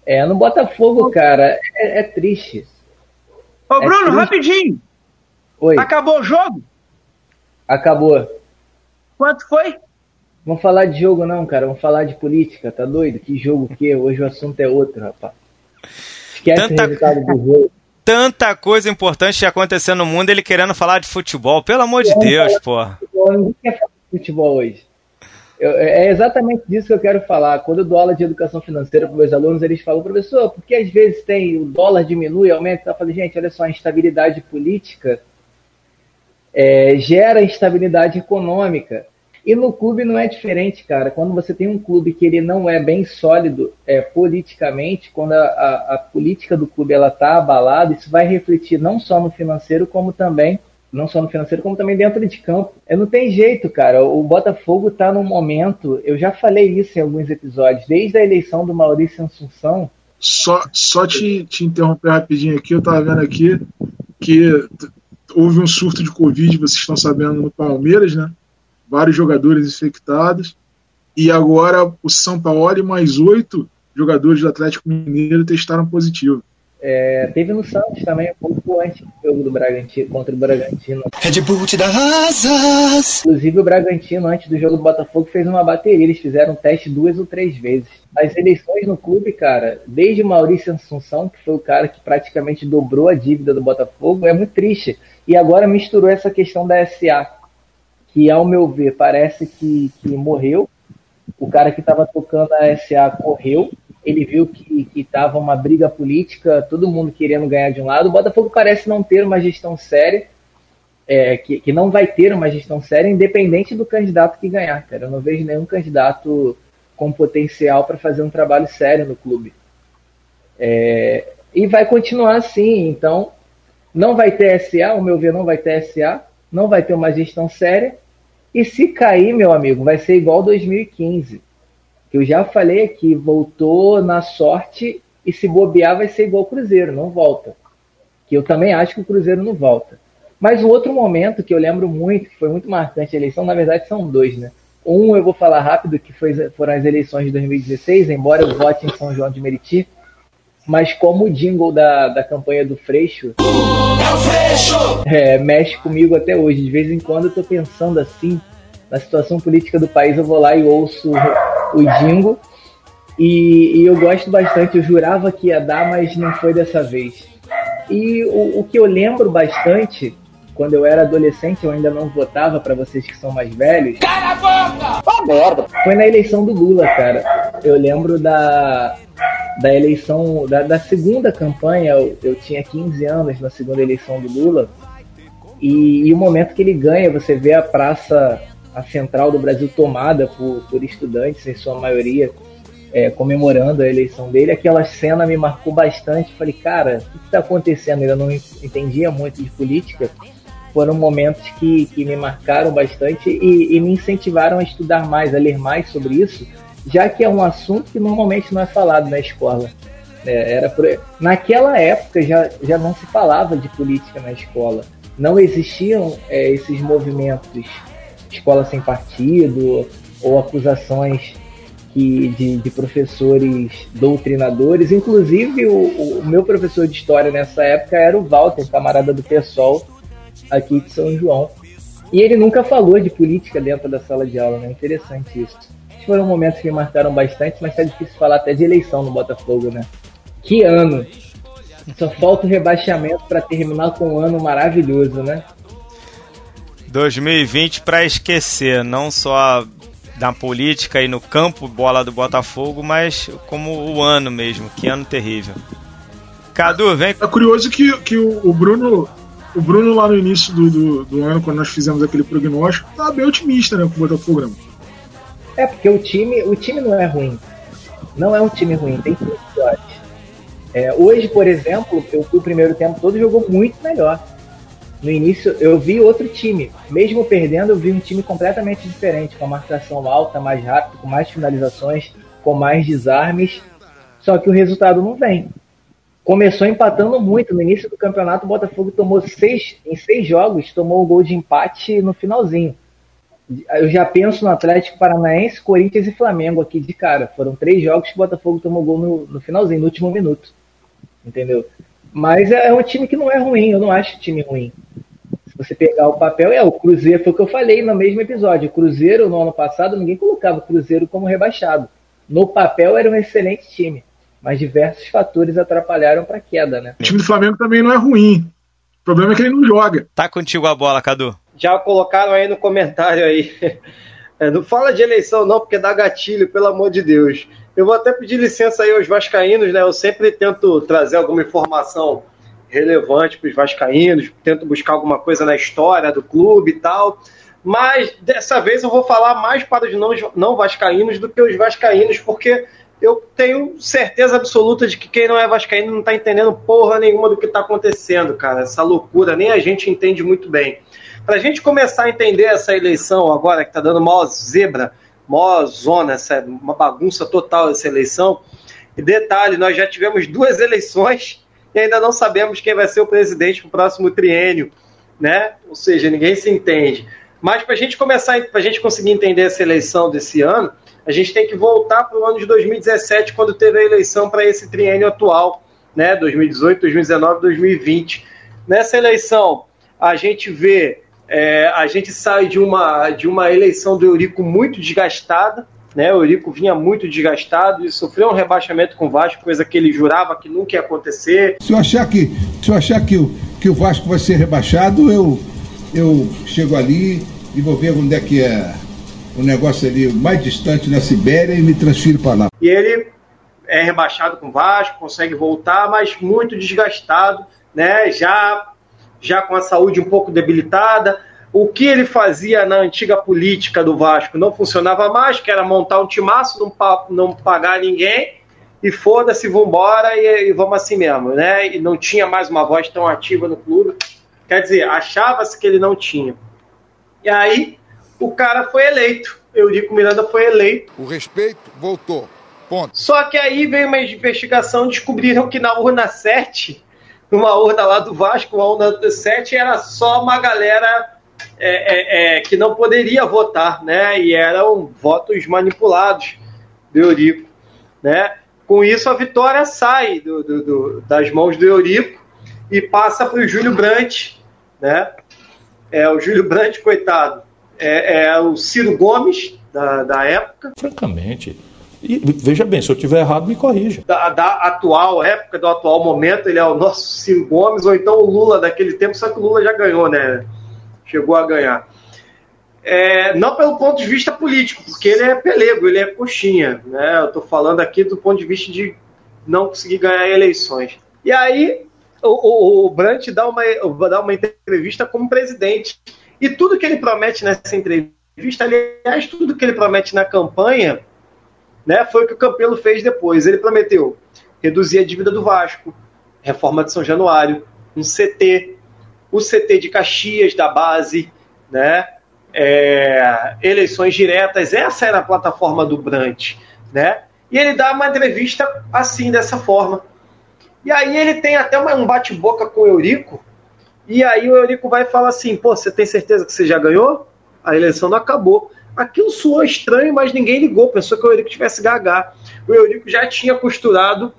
É, no Botafogo, cara, é, é triste. Ô, Bruno, triste. rapidinho. Oi. Acabou o jogo? Acabou. Quanto foi? Vamos falar de jogo não, cara. Vamos falar de política. Tá doido? Que jogo que? Hoje o assunto é outro, rapaz. Esquece Tanta... o resultado do jogo. Tanta coisa importante acontecendo no mundo, ele querendo falar de futebol. Pelo amor de Deus, pô. Ninguém quer falar de futebol hoje. Eu, é exatamente disso que eu quero falar. Quando eu dou aula de educação financeira para meus alunos, eles falam, professor, porque às vezes tem o dólar diminui, aumenta, eu falo, gente, olha só, a instabilidade política é, gera instabilidade econômica. E no clube não é diferente, cara. Quando você tem um clube que ele não é bem sólido é, politicamente, quando a, a, a política do clube ela está abalada, isso vai refletir não só no financeiro, como também não só no financeiro, como também dentro de campo. É, não tem jeito, cara. O Botafogo está num momento. Eu já falei isso em alguns episódios, desde a eleição do Maurício Assunção. Só, só te, te interromper rapidinho aqui, eu estava vendo aqui que houve um surto de Covid, vocês estão sabendo, no Palmeiras, né? vários jogadores infectados. E agora o São Paulo e mais oito jogadores do Atlético Mineiro testaram positivo. É, teve no Santos também, um pouco antes do jogo do Bragantino contra o Bragantino. Red Bull te dá asas. Inclusive o Bragantino, antes do jogo do Botafogo, fez uma bateria. Eles fizeram um teste duas ou três vezes. As eleições no clube, cara, desde Maurício Assunção, que foi o cara que praticamente dobrou a dívida do Botafogo, é muito triste. E agora misturou essa questão da SA que, ao meu ver, parece que, que morreu. O cara que estava tocando a SA correu. Ele viu que estava uma briga política, todo mundo querendo ganhar de um lado. O Botafogo parece não ter uma gestão séria, é, que, que não vai ter uma gestão séria, independente do candidato que ganhar, cara. Eu não vejo nenhum candidato com potencial para fazer um trabalho sério no clube. É, e vai continuar assim, então não vai ter SA, ao meu ver, não vai ter SA, não vai ter uma gestão séria, e se cair, meu amigo, vai ser igual 2015. Que eu já falei aqui, voltou na sorte e se bobear vai ser igual o Cruzeiro, não volta. Que eu também acho que o Cruzeiro não volta. Mas um outro momento que eu lembro muito, que foi muito marcante a eleição, na verdade são dois, né? Um eu vou falar rápido, que foi, foram as eleições de 2016, embora eu vote em São João de Meriti, mas como o jingle da, da campanha do Freixo, é, mexe comigo até hoje. De vez em quando eu tô pensando assim, na situação política do país, eu vou lá e ouço o jingle. E, e eu gosto bastante, eu jurava que ia dar, mas não foi dessa vez. E o, o que eu lembro bastante, quando eu era adolescente, eu ainda não votava para vocês que são mais velhos. Cala a boca! Oh, merda! Foi na eleição do Lula, cara. Eu lembro da, da eleição, da, da segunda campanha, eu, eu, tinha 15 anos na segunda eleição do Lula, e, e, o momento que ele ganha, você vê a praça, a central do Brasil tomada por, por estudantes, em sua maioria, é, comemorando a eleição dele, aquela cena me marcou bastante. Falei, cara, o que está acontecendo? Eu não entendia muito de política. Foram momentos que, que me marcaram bastante e, e me incentivaram a estudar mais, a ler mais sobre isso já que é um assunto que normalmente não é falado na escola. É, era por... Naquela época já, já não se falava de política na escola. Não existiam é, esses movimentos escola sem partido ou acusações que, de, de professores doutrinadores. Inclusive, o, o, meu professor de história nessa época era o Walter, camarada do PSOL aqui de São João. E ele nunca falou de política dentro da sala de aula, né? Interessante isso foram momentos que me marcaram bastante, mas tá difícil falar até de eleição no Botafogo, né? Que ano! Só falta o rebaixamento para terminar com um ano maravilhoso, né? 2020 para esquecer, não só da política e no campo bola do Botafogo, mas como o ano mesmo, que ano terrível. Cadu, vem. É curioso que, que o, Bruno, o Bruno lá no início do, do, do ano, quando nós fizemos aquele prognóstico, tá bem otimista, né, com o Botafogo, né? É, porque o time, o time não é ruim. Não é um time ruim, tem times piores. É, hoje, por exemplo, eu fui o primeiro tempo todo jogou muito melhor. No início, eu vi outro time. Mesmo perdendo, eu vi um time completamente diferente, com a marcação alta, mais rápido, com mais finalizações, com mais desarmes. Só que o resultado não vem. Começou empatando muito. No início do campeonato, o Botafogo tomou seis, em seis jogos, tomou o gol de empate no finalzinho. Eu já penso no Atlético Paranaense, Corinthians e Flamengo aqui de cara. Foram três jogos que o Botafogo tomou gol no, no finalzinho, no último minuto. Entendeu? Mas é um time que não é ruim, eu não acho time ruim. Se você pegar o papel, é o Cruzeiro, foi o que eu falei no mesmo episódio. O Cruzeiro, no ano passado, ninguém colocava o Cruzeiro como rebaixado. No papel era um excelente time, mas diversos fatores atrapalharam para a queda, né? O time do Flamengo também não é ruim. O problema é que ele não joga. Tá contigo a bola, Cadu. Já colocaram aí no comentário aí. É, não fala de eleição não, porque dá gatilho, pelo amor de Deus. Eu vou até pedir licença aí aos vascaínos, né? Eu sempre tento trazer alguma informação relevante para os vascaínos, tento buscar alguma coisa na história do clube e tal. Mas dessa vez eu vou falar mais para os não, não vascaínos do que os vascaínos, porque eu tenho certeza absoluta de que quem não é vascaíno não está entendendo porra nenhuma do que está acontecendo, cara. Essa loucura, nem a gente entende muito bem. Para a gente começar a entender essa eleição agora, que está dando maior zebra, maior zona, essa, uma bagunça total essa eleição. E detalhe, nós já tivemos duas eleições e ainda não sabemos quem vai ser o presidente para o próximo triênio, né? Ou seja, ninguém se entende. Mas para a gente começar, para a gente conseguir entender essa eleição desse ano, a gente tem que voltar para o ano de 2017, quando teve a eleição para esse triênio atual, né? 2018, 2019, 2020. Nessa eleição, a gente vê é, a gente sai de uma, de uma eleição do Eurico muito desgastada, né? O Eurico vinha muito desgastado e sofreu um rebaixamento com o Vasco, coisa que ele jurava que nunca ia acontecer. Se eu achar que, se eu achar que, o, que o Vasco vai ser rebaixado, eu, eu chego ali e vou ver onde é que é o negócio ali mais distante na Sibéria e me transfiro para lá. E ele é rebaixado com o Vasco, consegue voltar, mas muito desgastado, né? Já já com a saúde um pouco debilitada. O que ele fazia na antiga política do Vasco não funcionava mais, que era montar um timaço, não, não pagar ninguém e foda-se, vambora e, e vamos assim mesmo, né? E não tinha mais uma voz tão ativa no clube. Quer dizer, achava-se que ele não tinha. E aí o cara foi eleito. Eurico Miranda foi eleito. O respeito voltou. Ponto. Só que aí veio uma investigação, descobriram que na urna 7 numa urna lá do Vasco, uma urna 7, era só uma galera é, é, é, que não poderia votar, né? E eram votos manipulados do Eurico, né? Com isso, a vitória sai do, do, do, das mãos do Eurico e passa para o Júlio Brandt, né? É, o Júlio Brandt, coitado, é, é o Ciro Gomes da, da época. Francamente, e veja bem, se eu tiver errado, me corrija. Da, da, atual época, do atual momento, ele é o nosso Ciro Gomes, ou então o Lula daquele tempo, só que o Lula já ganhou, né? Chegou a ganhar. É, não pelo ponto de vista político, porque ele é pelego, ele é coxinha. Né? Eu estou falando aqui do ponto de vista de não conseguir ganhar eleições. E aí, o, o, o Brandt dá uma, dá uma entrevista como presidente. E tudo que ele promete nessa entrevista, aliás, tudo que ele promete na campanha, né, foi o que o Campelo fez depois. Ele prometeu reduzir a dívida do Vasco, reforma de São Januário, um CT, o CT de Caxias da base, né, é, eleições diretas. Essa era a plataforma do Brant, né? E ele dá uma entrevista assim, dessa forma. E aí ele tem até uma, um bate-boca com o Eurico. E aí o Eurico vai falar assim: pô, você tem certeza que você já ganhou? A eleição não acabou. Aquilo soou estranho, mas ninguém ligou, pensou que o Eurico tivesse gaga. O Eurico já tinha costurado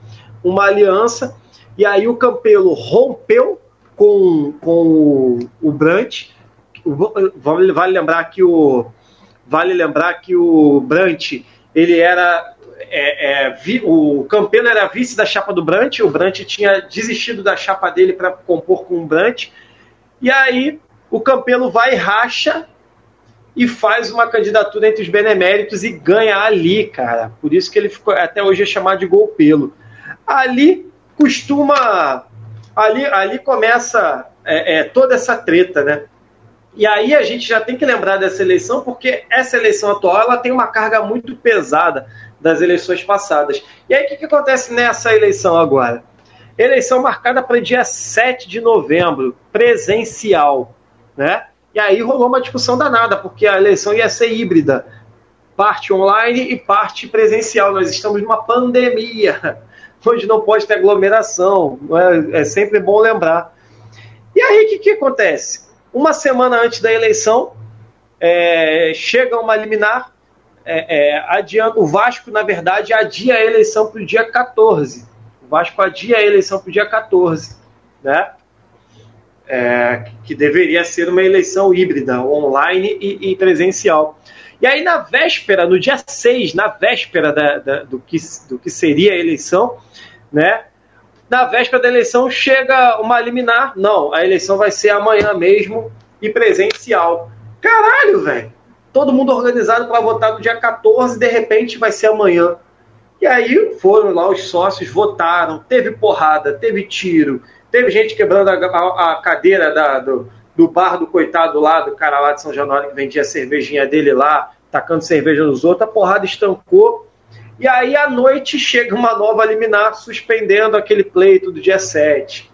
uma aliança, e aí o Campelo rompeu com, com o Brant. Vale, vale lembrar que o vale lembrar que o Brant ele era é, é, vi, o Campelo era vice da chapa do Brant, o Brant tinha desistido da chapa dele para compor com o Brant, e aí o Campelo vai e racha e faz uma candidatura entre os beneméritos e ganha ali, cara. Por isso que ele ficou até hoje é chamado de golpelo. Ali costuma. Ali, ali começa é, é, toda essa treta, né? E aí a gente já tem que lembrar dessa eleição, porque essa eleição atual ela tem uma carga muito pesada das eleições passadas. E aí, o que, que acontece nessa eleição agora? Eleição marcada para dia 7 de novembro, presencial, né? E aí rolou uma discussão danada, porque a eleição ia ser híbrida, parte online e parte presencial. Nós estamos numa pandemia, onde não pode ter aglomeração, é, é sempre bom lembrar. E aí, o que, que acontece? Uma semana antes da eleição, é, chega uma liminar, é, é, adianta, o Vasco, na verdade, adia a eleição para o dia 14. O Vasco adia a eleição para o dia 14, né? É, que deveria ser uma eleição híbrida, online e, e, presencial. E aí, na véspera, no dia 6, na véspera da, da, do, que, do que seria a eleição, né? Na véspera da eleição chega uma liminar. Não, a eleição vai ser amanhã mesmo e presencial. Caralho, velho. Todo mundo organizado para votar no dia 14, de repente vai ser amanhã. E aí foram lá os sócios, votaram, teve porrada, teve tiro, teve gente quebrando a, a, a cadeira da, do, do bar do coitado lá, do cara lá de São Januário que vendia a cervejinha dele lá, tacando cerveja nos outros, a porrada estancou. E aí à noite chega uma nova liminar suspendendo aquele pleito do dia 7.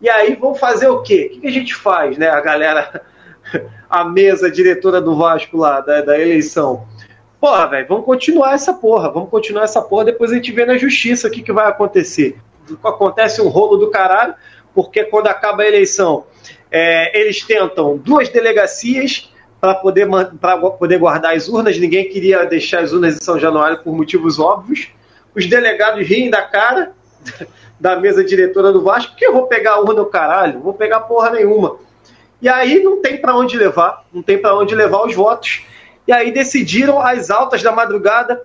E aí vão fazer o quê? O que a gente faz, né? A galera a mesa diretora do Vasco lá, da, da eleição. Porra, velho, vamos continuar essa porra, vamos continuar essa porra, depois a gente vê na justiça o que, que vai acontecer. Acontece um rolo do caralho, porque quando acaba a eleição, é, eles tentam duas delegacias para poder, poder guardar as urnas, ninguém queria deixar as urnas em São Januário por motivos óbvios. Os delegados riem da cara da mesa diretora do Vasco, porque eu vou pegar a urna caralho, vou pegar porra nenhuma. E aí não tem para onde levar, não tem para onde levar os votos. E aí decidiram às altas da madrugada,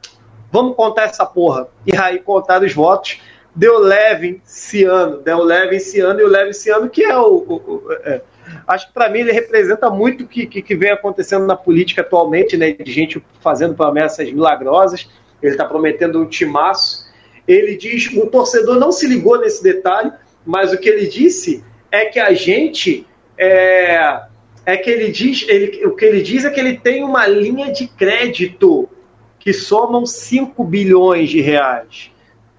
vamos contar essa porra. E aí contaram os votos. Deu leve esse ano, deu leve esse ano e o leve esse ano que é o, o, o é, acho que para mim ele representa muito o que, que, que, vem acontecendo na política atualmente, né? De gente fazendo promessas milagrosas. Ele está prometendo um timaço. Ele diz, o torcedor não se ligou nesse detalhe, mas o que ele disse é que a gente é, é que ele diz, ele, o que ele diz é que ele tem uma linha de crédito que somam 5 bilhões de reais,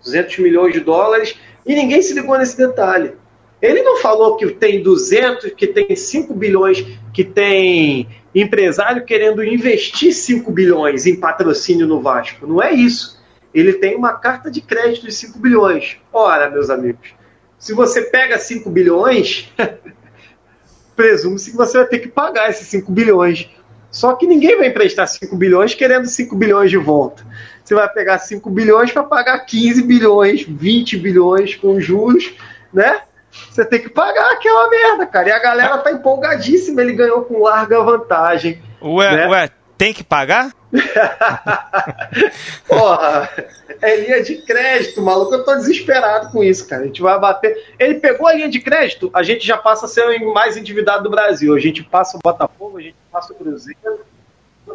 200 milhões de dólares, e ninguém se ligou nesse detalhe. Ele não falou que tem 200, que tem 5 bilhões, que tem empresário querendo investir 5 bilhões em patrocínio no Vasco. Não é isso. Ele tem uma carta de crédito de 5 bilhões. Ora, meus amigos, se você pega 5 bilhões, presume-se que você vai ter que pagar esses 5 bilhões. Só que ninguém vai emprestar 5 bilhões querendo 5 bilhões de volta. Você vai pegar 5 bilhões para pagar 15 bilhões, 20 bilhões com juros, né? Você tem que pagar aquela merda, cara. E a galera tá empolgadíssima, ele ganhou com larga vantagem. Ué, né? ué, tem que pagar? Porra, é linha de crédito, maluco. Eu tô desesperado com isso, cara. A gente vai bater. Ele pegou a linha de crédito, a gente já passa a ser o mais endividado do Brasil. A gente passa o Botafogo, a gente passa o Cruzeiro.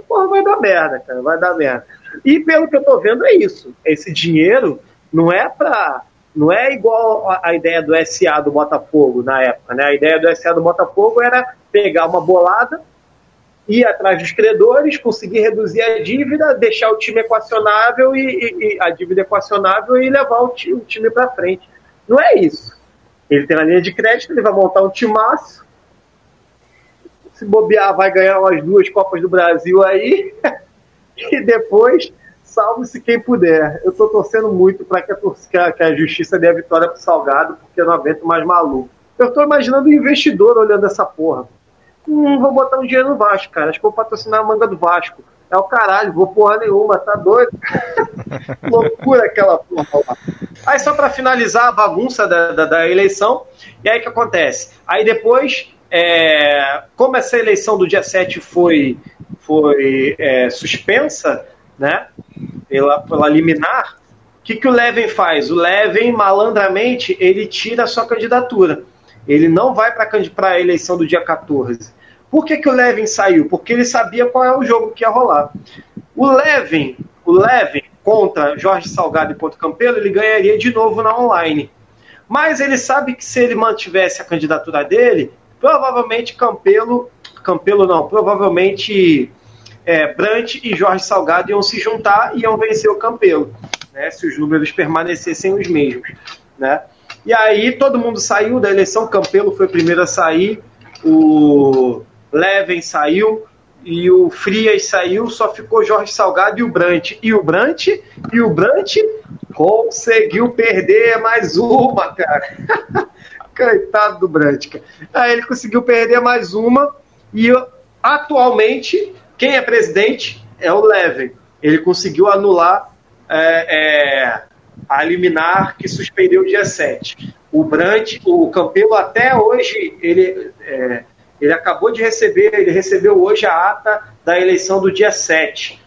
Porra, vai dar merda, cara. Vai dar merda. E pelo que eu tô vendo, é isso. Esse dinheiro não é pra. Não é igual a ideia do SA do Botafogo na época, né? A ideia do SA do Botafogo era pegar uma bolada, ir atrás dos credores, conseguir reduzir a dívida, deixar o time equacionável e, e, e a dívida equacionável e levar o time, time para frente. Não é isso. Ele tem a linha de crédito, ele vai montar um timaço. Se bobear, vai ganhar umas duas Copas do Brasil aí. e depois, salve-se quem puder. Eu estou torcendo muito para que, que, a justiça dê a vitória para o Salgado, porque eu não aguento mais maluco. Eu estou imaginando um investidor olhando essa porra. Hum, vou botar um dinheiro no Vasco, cara. Acho que vou patrocinar a manga do Vasco. É o caralho, vou porra nenhuma, tá doido? Loucura aquela porra lá. Aí só para finalizar a bagunça da, da, da, eleição, e aí o que acontece? Aí depois, é, como essa eleição do dia 7 foi, foi é, suspensa, né, pela, pela liminar, o que, que o Levin faz? O Levin, malandramente, ele tira a sua candidatura. Ele não vai para a eleição do dia 14. Por que, que o Levin saiu? Porque ele sabia qual é o jogo que ia rolar. O Levin, o Levin contra Jorge Salgado e Ponto Campelo, ele ganharia de novo na online. Mas ele sabe que se ele mantivesse a candidatura dele, provavelmente Campelo, Campelo não, provavelmente é, Brant e Jorge Salgado iam se juntar e iam vencer o Campelo, né, se os números permanecessem os mesmos. Né? E aí todo mundo saiu da eleição, Campelo foi o primeiro a sair, o Leven saiu, e o Frias saiu, só ficou Jorge Salgado e o Brant. E o Brant, e o Brant conseguiu perder mais uma, cara. Coitado do Brant, cara. Aí ele conseguiu perder mais uma e atualmente quem é presidente é o Leven. Ele conseguiu anular é, é, a liminar que suspendeu o dia 7. O Brant, o Campelo até hoje, ele é, ele acabou de receber, ele recebeu hoje a ata da eleição do dia 7.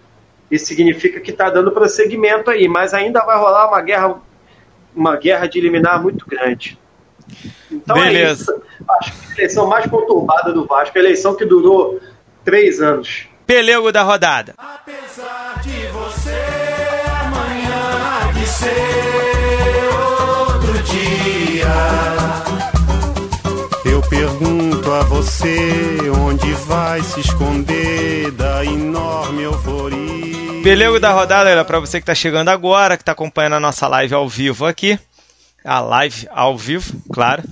Isso significa que está dando prosseguimento aí, mas ainda vai rolar uma guerra, uma guerra de eliminar muito grande. Então é Beleza. é isso. Acho que a eleição mais conturbada do Vasco, a eleição que durou três anos. Pelego da rodada. Apesar de você amanhã de ser outro dia. Eu pergunto a você onde vai se esconder da enorme euforia. Beleza da rodada, galera, para você que está chegando agora, que está acompanhando a nossa live ao vivo aqui. A live ao vivo, claro.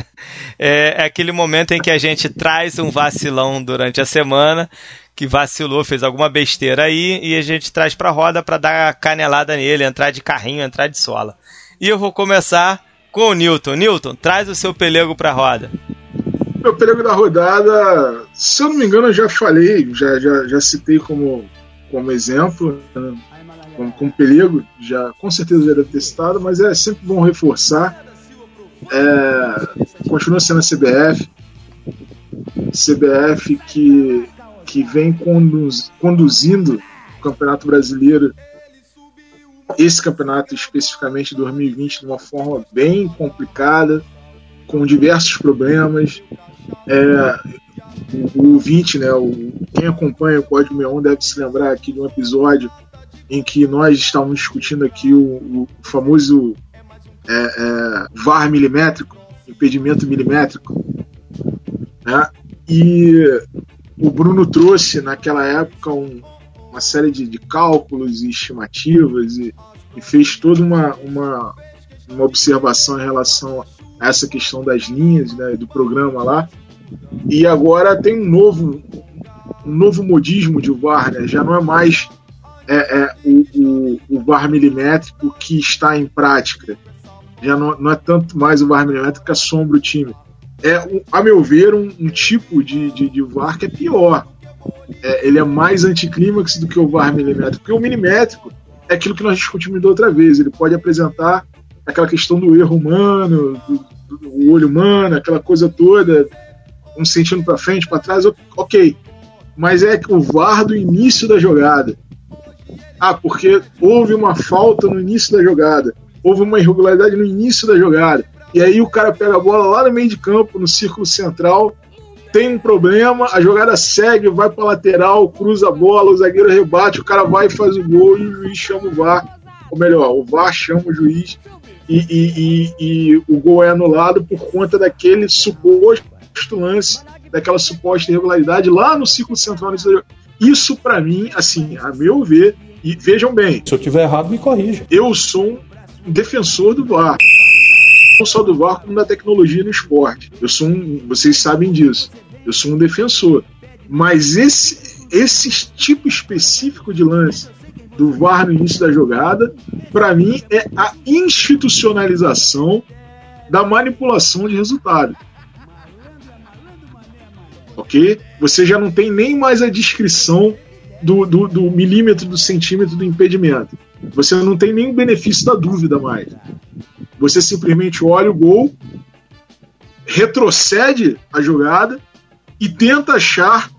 é, é aquele momento em que a gente traz um vacilão durante a semana que vacilou, fez alguma besteira aí e a gente traz para roda para dar canelada nele, entrar de carrinho, entrar de sola. E eu vou começar com o Newton. Newton, traz o seu pelego para a roda. Meu pelego da rodada, se eu não me engano, eu já falei, já, já, já citei como, como exemplo, né, como, como pelego, já, com certeza já citado, mas é sempre bom reforçar. É, continua sendo a CBF, CBF que, que vem conduz, conduzindo o Campeonato Brasileiro esse campeonato especificamente 2020 de uma forma bem complicada, com diversos problemas. É, o, ouvinte, né, o, quem acompanha o Código 61 deve se lembrar aqui de um episódio em que nós estávamos discutindo aqui o, o famoso é, é, VAR milimétrico, impedimento milimétrico, né? E o Bruno trouxe naquela época um, uma série de, de cálculos e estimativas e, e, fez toda uma, uma, uma observação em relação a essa questão das linhas né, do programa lá. E agora tem um novo, um novo modismo de VAR, né? já não é mais é, é, o, o, o VAR milimétrico que está em prática. Já não, não é tanto mais o VAR milimétrico que assombra o time. É, a meu ver, um, um tipo de, de, de VAR que é pior é, ele é mais anticlímax do que o VAR milimétrico, porque o milimétrico é aquilo que nós discutimos da outra vez, ele pode apresentar aquela questão do erro humano, do, do olho humano, aquela coisa toda, um sentindo para frente, para trás, ok. Mas é o VAR do início da jogada. Ah, porque houve uma falta no início da jogada, houve uma irregularidade no início da jogada. E aí o cara pega a bola lá no meio de campo, no círculo central, tem um problema, a jogada segue, vai para lateral, cruza a bola, o zagueiro rebate, o cara vai e faz o gol e o juiz chama o VAR. Ou melhor, o VAR chama o juiz e, e, e, e o gol é anulado por conta daquele suposto lance, daquela suposta irregularidade lá no ciclo central. Isso, para mim, assim, a meu ver, e vejam bem. Se eu tiver errado, me corrija. Eu sou um defensor do VAR não só do VAR, como da tecnologia no esporte. Eu sou um, vocês sabem disso. Eu sou um defensor. Mas esse, esse tipo específico de lance do VAR no início da jogada, para mim, é a institucionalização da manipulação de resultado. Ok? Você já não tem nem mais a descrição do, do, do milímetro, do centímetro do impedimento. Você não tem o benefício da dúvida mais. Você simplesmente olha o gol, retrocede a jogada e tenta achar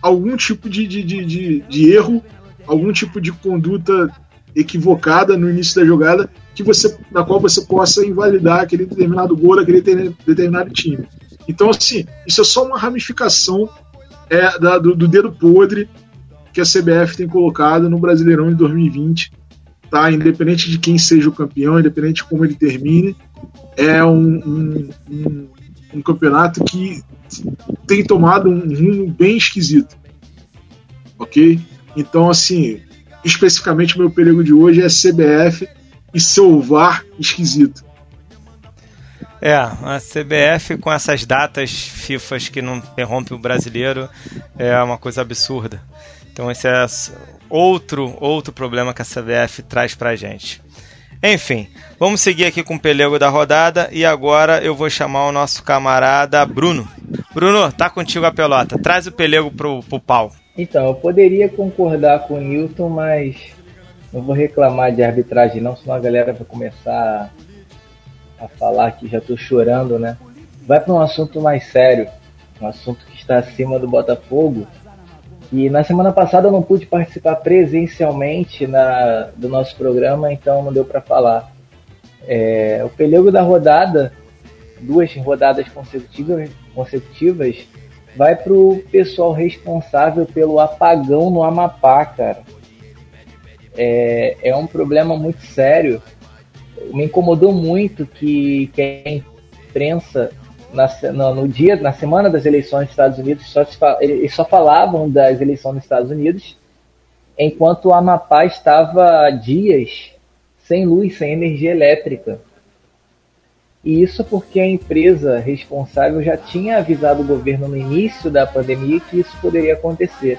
algum tipo de, de, de, de, erro, algum tipo de conduta equivocada no início da jogada que você, na qual você possa invalidar aquele determinado gol daquele determinado time. Então, assim, isso é só uma ramificação é, da, do, do, dedo podre que a CBF tem colocado no Brasileirão de 2020. Tá? Independente de quem seja o campeão, independente de como ele termine, é um, um, um, um campeonato que tem tomado um rumo bem esquisito. ok? Então, assim, especificamente meu perigo de hoje é CBF e seu VAR esquisito. É, a CBF com essas datas FIFAs que não interrompe o brasileiro é uma coisa absurda. Então esse é outro outro problema que a CBF traz pra gente. Enfim, vamos seguir aqui com o pelego da rodada e agora eu vou chamar o nosso camarada Bruno. Bruno, tá contigo a pelota. Traz o pelego pro, pro pau. Então, eu poderia concordar com o Newton, mas não vou reclamar de arbitragem não, senão a galera vai começar a falar que já estou chorando, né? Vai para um assunto mais sério, um assunto que está acima do Botafogo. E na semana passada eu não pude participar presencialmente na, do nosso programa, então não deu para falar. É, o pelego da rodada, duas rodadas consecutivas, consecutivas vai para o pessoal responsável pelo apagão no Amapá, cara. É, é um problema muito sério me incomodou muito que, que a imprensa na, no, no, dia, na semana das eleições dos Estados Unidos, só se, eles só falavam das eleições dos Estados Unidos, enquanto o Amapá estava dias sem luz, sem energia elétrica. E isso porque a empresa responsável já tinha avisado o governo no início da pandemia que isso poderia acontecer.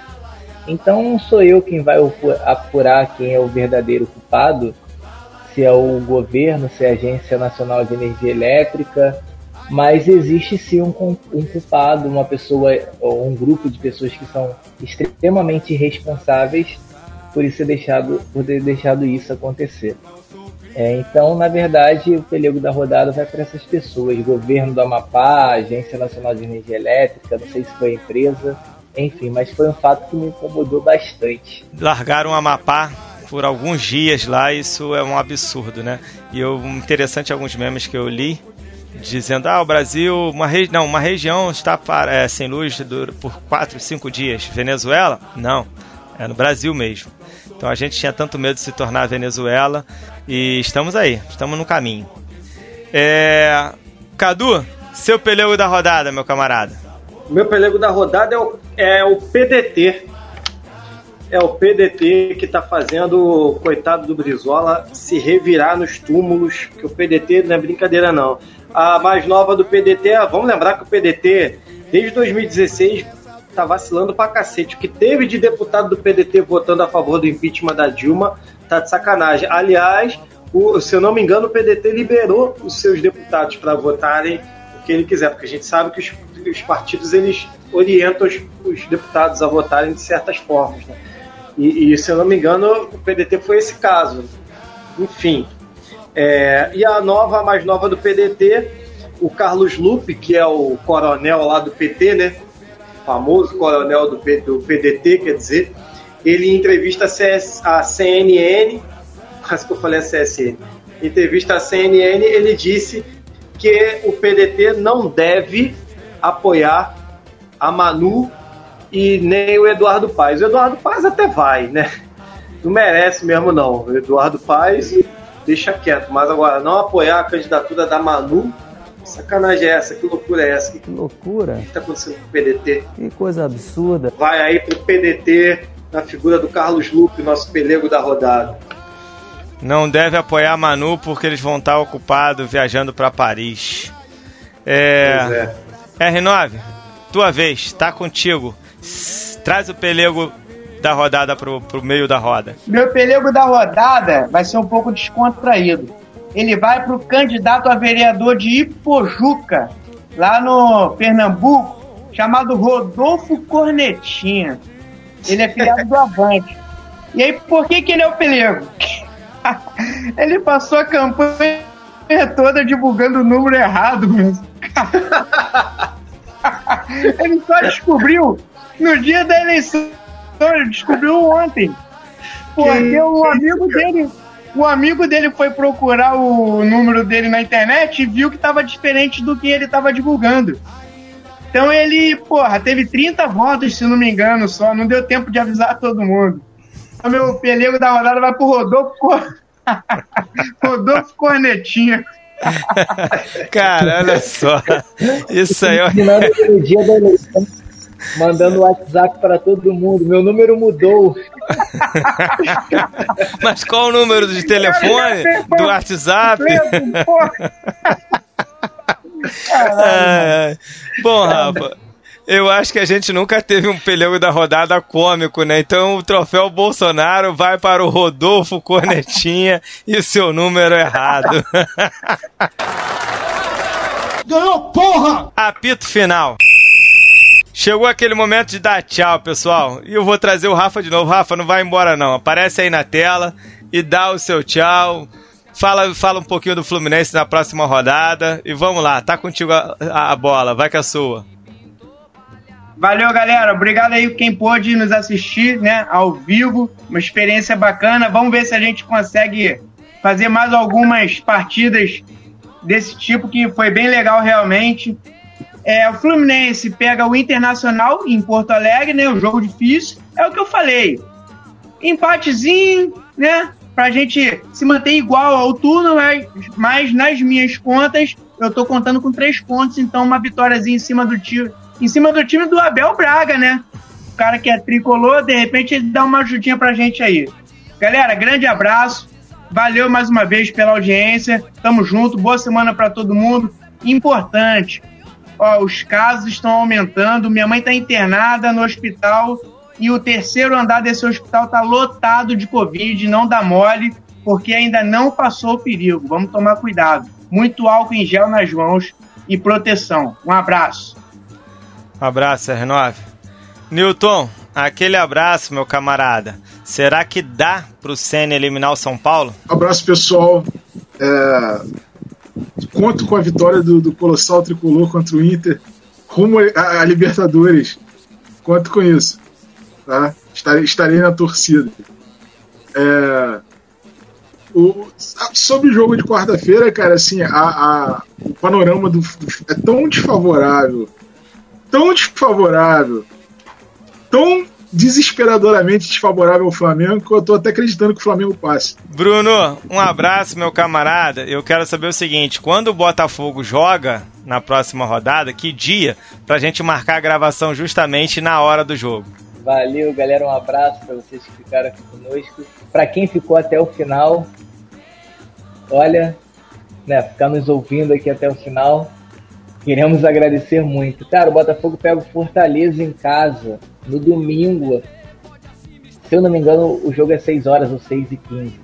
Então não sou eu quem vai apurar quem é o verdadeiro culpado, se é o governo, se é a Agência Nacional de Energia Elétrica, mas existe sim um, um culpado, uma pessoa ou um grupo de pessoas que são extremamente responsáveis por isso ter deixado, por ter deixado isso acontecer. É, então, na verdade, o pelego da rodada vai para essas pessoas: governo do Amapá, Agência Nacional de Energia Elétrica, não sei se foi a empresa, enfim, mas foi um fato que me incomodou bastante. Largaram o Amapá por alguns dias lá, isso é um absurdo, né? E eu, interessante alguns memes que eu li dizendo ah o Brasil uma regi não uma região está é, sem luz por quatro cinco dias. Venezuela? Não. É no Brasil mesmo. Então a gente tinha tanto medo de se tornar Venezuela e estamos aí estamos no caminho. É... Cadu seu pelego da rodada meu camarada. Meu pelego da rodada é o, é o PDT é o PDT que está fazendo o coitado do Brizola se revirar nos túmulos, que o PDT não é brincadeira não. A mais nova do PDT, vamos lembrar que o PDT, desde 2016, tá vacilando pra cacete. O que teve de deputado do PDT votando a favor do impeachment da Dilma tá de sacanagem. Aliás, o, se eu não me engano, o PDT liberou os seus deputados para votarem o que ele quiser, porque a gente sabe que os, os partidos eles orientam os, os, deputados a votarem de certas formas. Né? E, e, se eu não me engano, o PDT foi esse caso. Enfim. É, e a nova, a mais nova do PDT, o Carlos Lupe, que é o coronel lá do PT, né? Famoso coronel do, P, do PDT, quer dizer, ele entrevista a CNN, quase que eu falei a CSN, entrevista à CNN, ele disse que o PDT não deve apoiar a Manu e nem o Eduardo Paes. O Eduardo Paes até vai, né? Não merece mesmo, não. O Eduardo Paes deixa quieto. Mas agora, não apoiar a candidatura da Manu, sacanagem é essa? Que loucura é essa? Que loucura. O que está acontecendo com o PDT? Que coisa absurda. Vai aí pro PDT, na figura do Carlos Lupe, nosso pelego da rodada. Não deve apoiar a Manu porque eles vão estar ocupados viajando para Paris. É... é. R9, tua vez, tá contigo. Traz o pelego da rodada pro, pro meio da roda. Meu pelego da rodada vai ser um pouco descontraído. Ele vai pro candidato a vereador de Ipojuca, lá no Pernambuco, chamado Rodolfo Cornetinha. Ele é filiado do Avante. E aí, por que, que ele é o pelego? ele passou a campanha toda divulgando o número errado mesmo. ele só descobriu no dia da eleição. Ele descobriu ontem. Porque o amigo dele. O amigo dele foi procurar o número dele na internet e viu que estava diferente do que ele estava divulgando. Então ele, porra, teve 30 votos, se não me engano, só. Não deu tempo de avisar todo mundo. O meu pelego da rodada vai pro Rodolfo. Rodolfo Cornetinha. Cara, olha só. Isso aí. No dia da eleição, Mandando WhatsApp para todo mundo. Meu número mudou. Mas qual o número de telefone? Do WhatsApp? É, bom, Rafa, eu acho que a gente nunca teve um pneu da rodada cômico, né? Então o troféu Bolsonaro vai para o Rodolfo Cornetinha e seu número errado. Ganhou, porra! Apito final. Chegou aquele momento de dar tchau, pessoal. E eu vou trazer o Rafa de novo. Rafa, não vai embora não. Aparece aí na tela e dá o seu tchau. Fala, fala um pouquinho do Fluminense na próxima rodada. E vamos lá, tá contigo a, a, a bola. Vai que é sua. Valeu, galera. Obrigado aí quem pôde nos assistir, né, ao vivo. Uma experiência bacana. Vamos ver se a gente consegue fazer mais algumas partidas desse tipo que foi bem legal realmente. É, o Fluminense pega o Internacional em Porto Alegre, né? Um jogo difícil. É o que eu falei. Empatezinho, né? Pra gente se manter igual ao turno, mas, mas nas minhas contas, eu tô contando com três pontos, então uma vitóriazinha em cima do time, em cima do time do Abel Braga, né? O cara que é tricolor, de repente ele dá uma ajudinha pra gente aí. Galera, grande abraço. Valeu mais uma vez pela audiência. Tamo junto. Boa semana para todo mundo. Importante, ó, os casos estão aumentando. Minha mãe está internada no hospital e o terceiro andar desse hospital está lotado de Covid. Não dá mole, porque ainda não passou o perigo. Vamos tomar cuidado. Muito álcool em gel nas mãos e proteção. Um abraço. Um abraço, R9. Newton, aquele abraço, meu camarada. Será que dá pro Senna eliminar o São Paulo? Abraço, pessoal. É, conto com a vitória do, do Colossal Tricolor contra o Inter, rumo a, a Libertadores. Conto com isso. Tá? Estarei, estarei na torcida. É, o, sobre o jogo de quarta-feira, cara, assim, a, a, o panorama do, do, é tão desfavorável, tão desfavorável, tão desesperadoramente desfavorável ao Flamengo que eu tô até acreditando que o Flamengo passe. Bruno, um abraço, meu camarada. Eu quero saber o seguinte: quando o Botafogo joga na próxima rodada, que dia pra gente marcar a gravação justamente na hora do jogo? Valeu, galera. Um abraço para vocês que ficaram aqui conosco. Para quem ficou até o final, olha, né, ficar nos ouvindo aqui até o final, queremos agradecer muito. Cara, o Botafogo pega o Fortaleza em casa no domingo. Se eu não me engano, o jogo é 6 horas ou 6 e 15.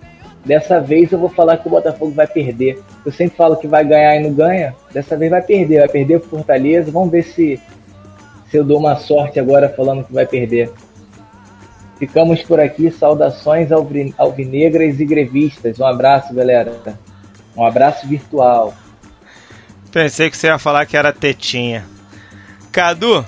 Dessa vez eu vou falar que o Botafogo vai perder. Eu sempre falo que vai ganhar e não ganha. Dessa vez vai perder, vai perder o Fortaleza. Vamos ver se, se eu dou uma sorte agora falando que vai perder. Ficamos por aqui. Saudações alvinegras e grevistas. Um abraço, galera. Um abraço virtual. Pensei que você ia falar que era tetinha. Cadu,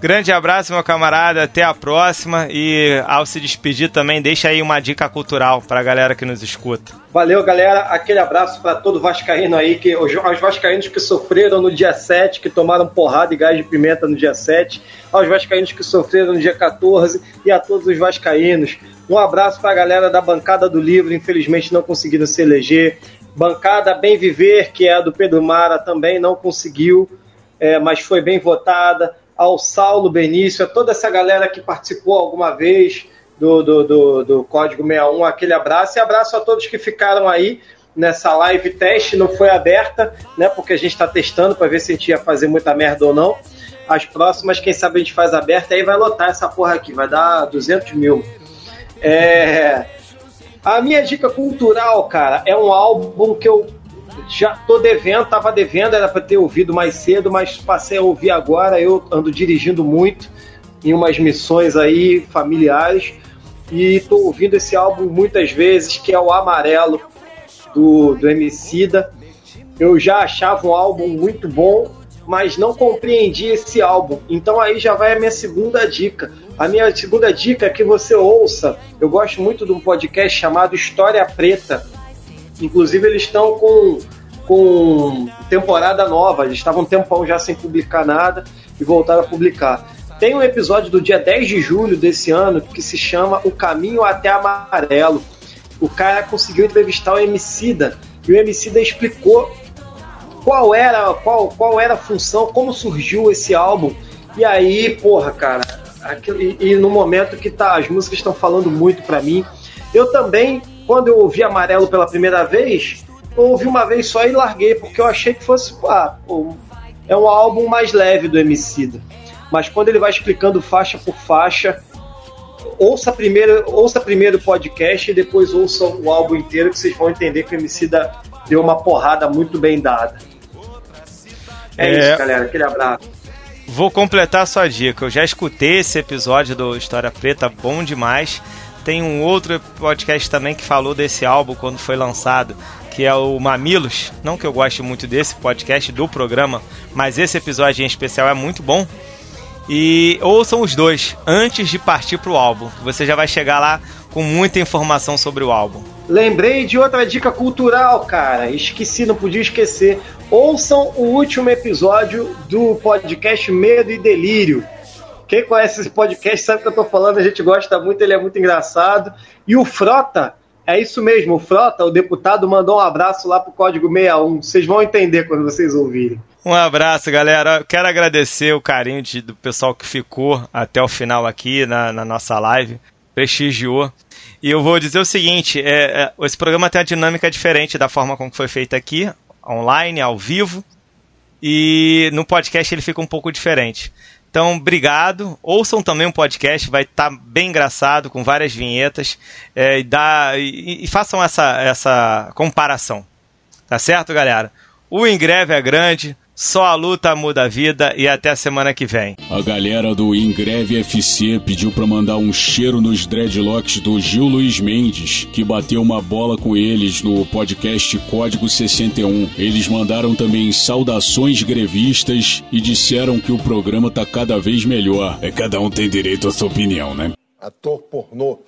Grande abraço, meu camarada. Até a próxima. E ao se despedir também, deixa aí uma dica cultural pra galera que nos escuta. Valeu, galera. Aquele abraço para todo Vascaíno aí, que os, os Vascaínos que sofreram no dia 7, que tomaram porrada e gás de pimenta no dia 7, aos Vascaínos que sofreram no dia 14 e a todos os Vascaínos. Um abraço pra galera da bancada do livro, infelizmente não conseguiram se eleger. Bancada Bem Viver, que é a do Pedro Mara, também não conseguiu, é, mas foi bem votada ao Saulo Benício, a toda essa galera que participou alguma vez do, do, do, do Código 61, aquele abraço e abraço a todos que ficaram aí nessa live teste, não foi aberta, né? Porque a gente está testando para ver se a gente ia fazer muita merda ou não. As próximas, quem sabe a gente faz aberta, aí vai lotar essa porra aqui, vai dar 200 mil. É... A minha dica cultural, cara, é um álbum que eu já tô devendo, tava devendo, era para ter ouvido mais cedo, mas passei a ouvir agora. Eu ando dirigindo muito em umas missões aí familiares e tô ouvindo esse álbum muitas vezes, que é o Amarelo do, do Emicida. Eu já achava um álbum muito bom, mas não compreendi esse álbum. Então aí já vai a minha segunda dica. A minha segunda dica é que você ouça. Eu gosto muito de um podcast chamado História Preta Inclusive, eles estão com, com temporada nova. Eles estavam um tempão já sem publicar nada e voltaram a publicar. Tem um episódio do dia 10 de julho desse ano que se chama O Caminho até Amarelo. O cara conseguiu entrevistar o Emicida e o Emicida explicou qual era, qual, qual era a função, como surgiu esse álbum. E aí, porra, cara, aquilo, e, e, no momento que tá, as músicas estão falando muito para mim. Eu também, quando eu ouvi Amarelo pela primeira vez, eu ouvi uma vez só e larguei, porque eu achei que fosse, ah, pô, é um álbum mais leve do Emicida. Mas quando ele vai explicando faixa por faixa, ouça primeiro, ouça primeiro o podcast e depois ouça o álbum inteiro que vocês vão entender que o Emicida deu uma porrada muito bem dada. É, é... isso, galera. Aquele abraço. Vou completar a sua dica. Eu já escutei esse episódio do História Preta, bom demais. Tem um outro podcast também que falou desse álbum quando foi lançado, que é o Mamilos. Não que eu goste muito desse podcast do programa, mas esse episódio em especial é muito bom. E ouçam os dois antes de partir para o álbum, você já vai chegar lá com muita informação sobre o álbum. Lembrei de outra dica cultural, cara. Esqueci, não podia esquecer. Ouçam o último episódio do podcast Medo e Delírio. Quem conhece esse podcast sabe o que eu tô falando, a gente gosta muito, ele é muito engraçado. E o Frota, é isso mesmo, o Frota, o deputado, mandou um abraço lá pro Código 61. Vocês vão entender quando vocês ouvirem. Um abraço, galera. Quero agradecer o carinho de, do pessoal que ficou até o final aqui na, na nossa live. Prestigiou. E eu vou dizer o seguinte: é, é, esse programa tem uma dinâmica diferente da forma como foi feito aqui, online, ao vivo. E no podcast ele fica um pouco diferente. Então, obrigado. Ouçam também um podcast, vai estar tá bem engraçado, com várias vinhetas. É, e, dá, e, e façam essa, essa comparação. Tá certo, galera? O Ingreve é grande, só a luta muda a vida e até a semana que vem. A galera do Ingreve FC pediu para mandar um cheiro nos dreadlocks do Gil Luiz Mendes, que bateu uma bola com eles no podcast Código 61. Eles mandaram também saudações grevistas e disseram que o programa tá cada vez melhor. É cada um tem direito à sua opinião, né? Ator pornô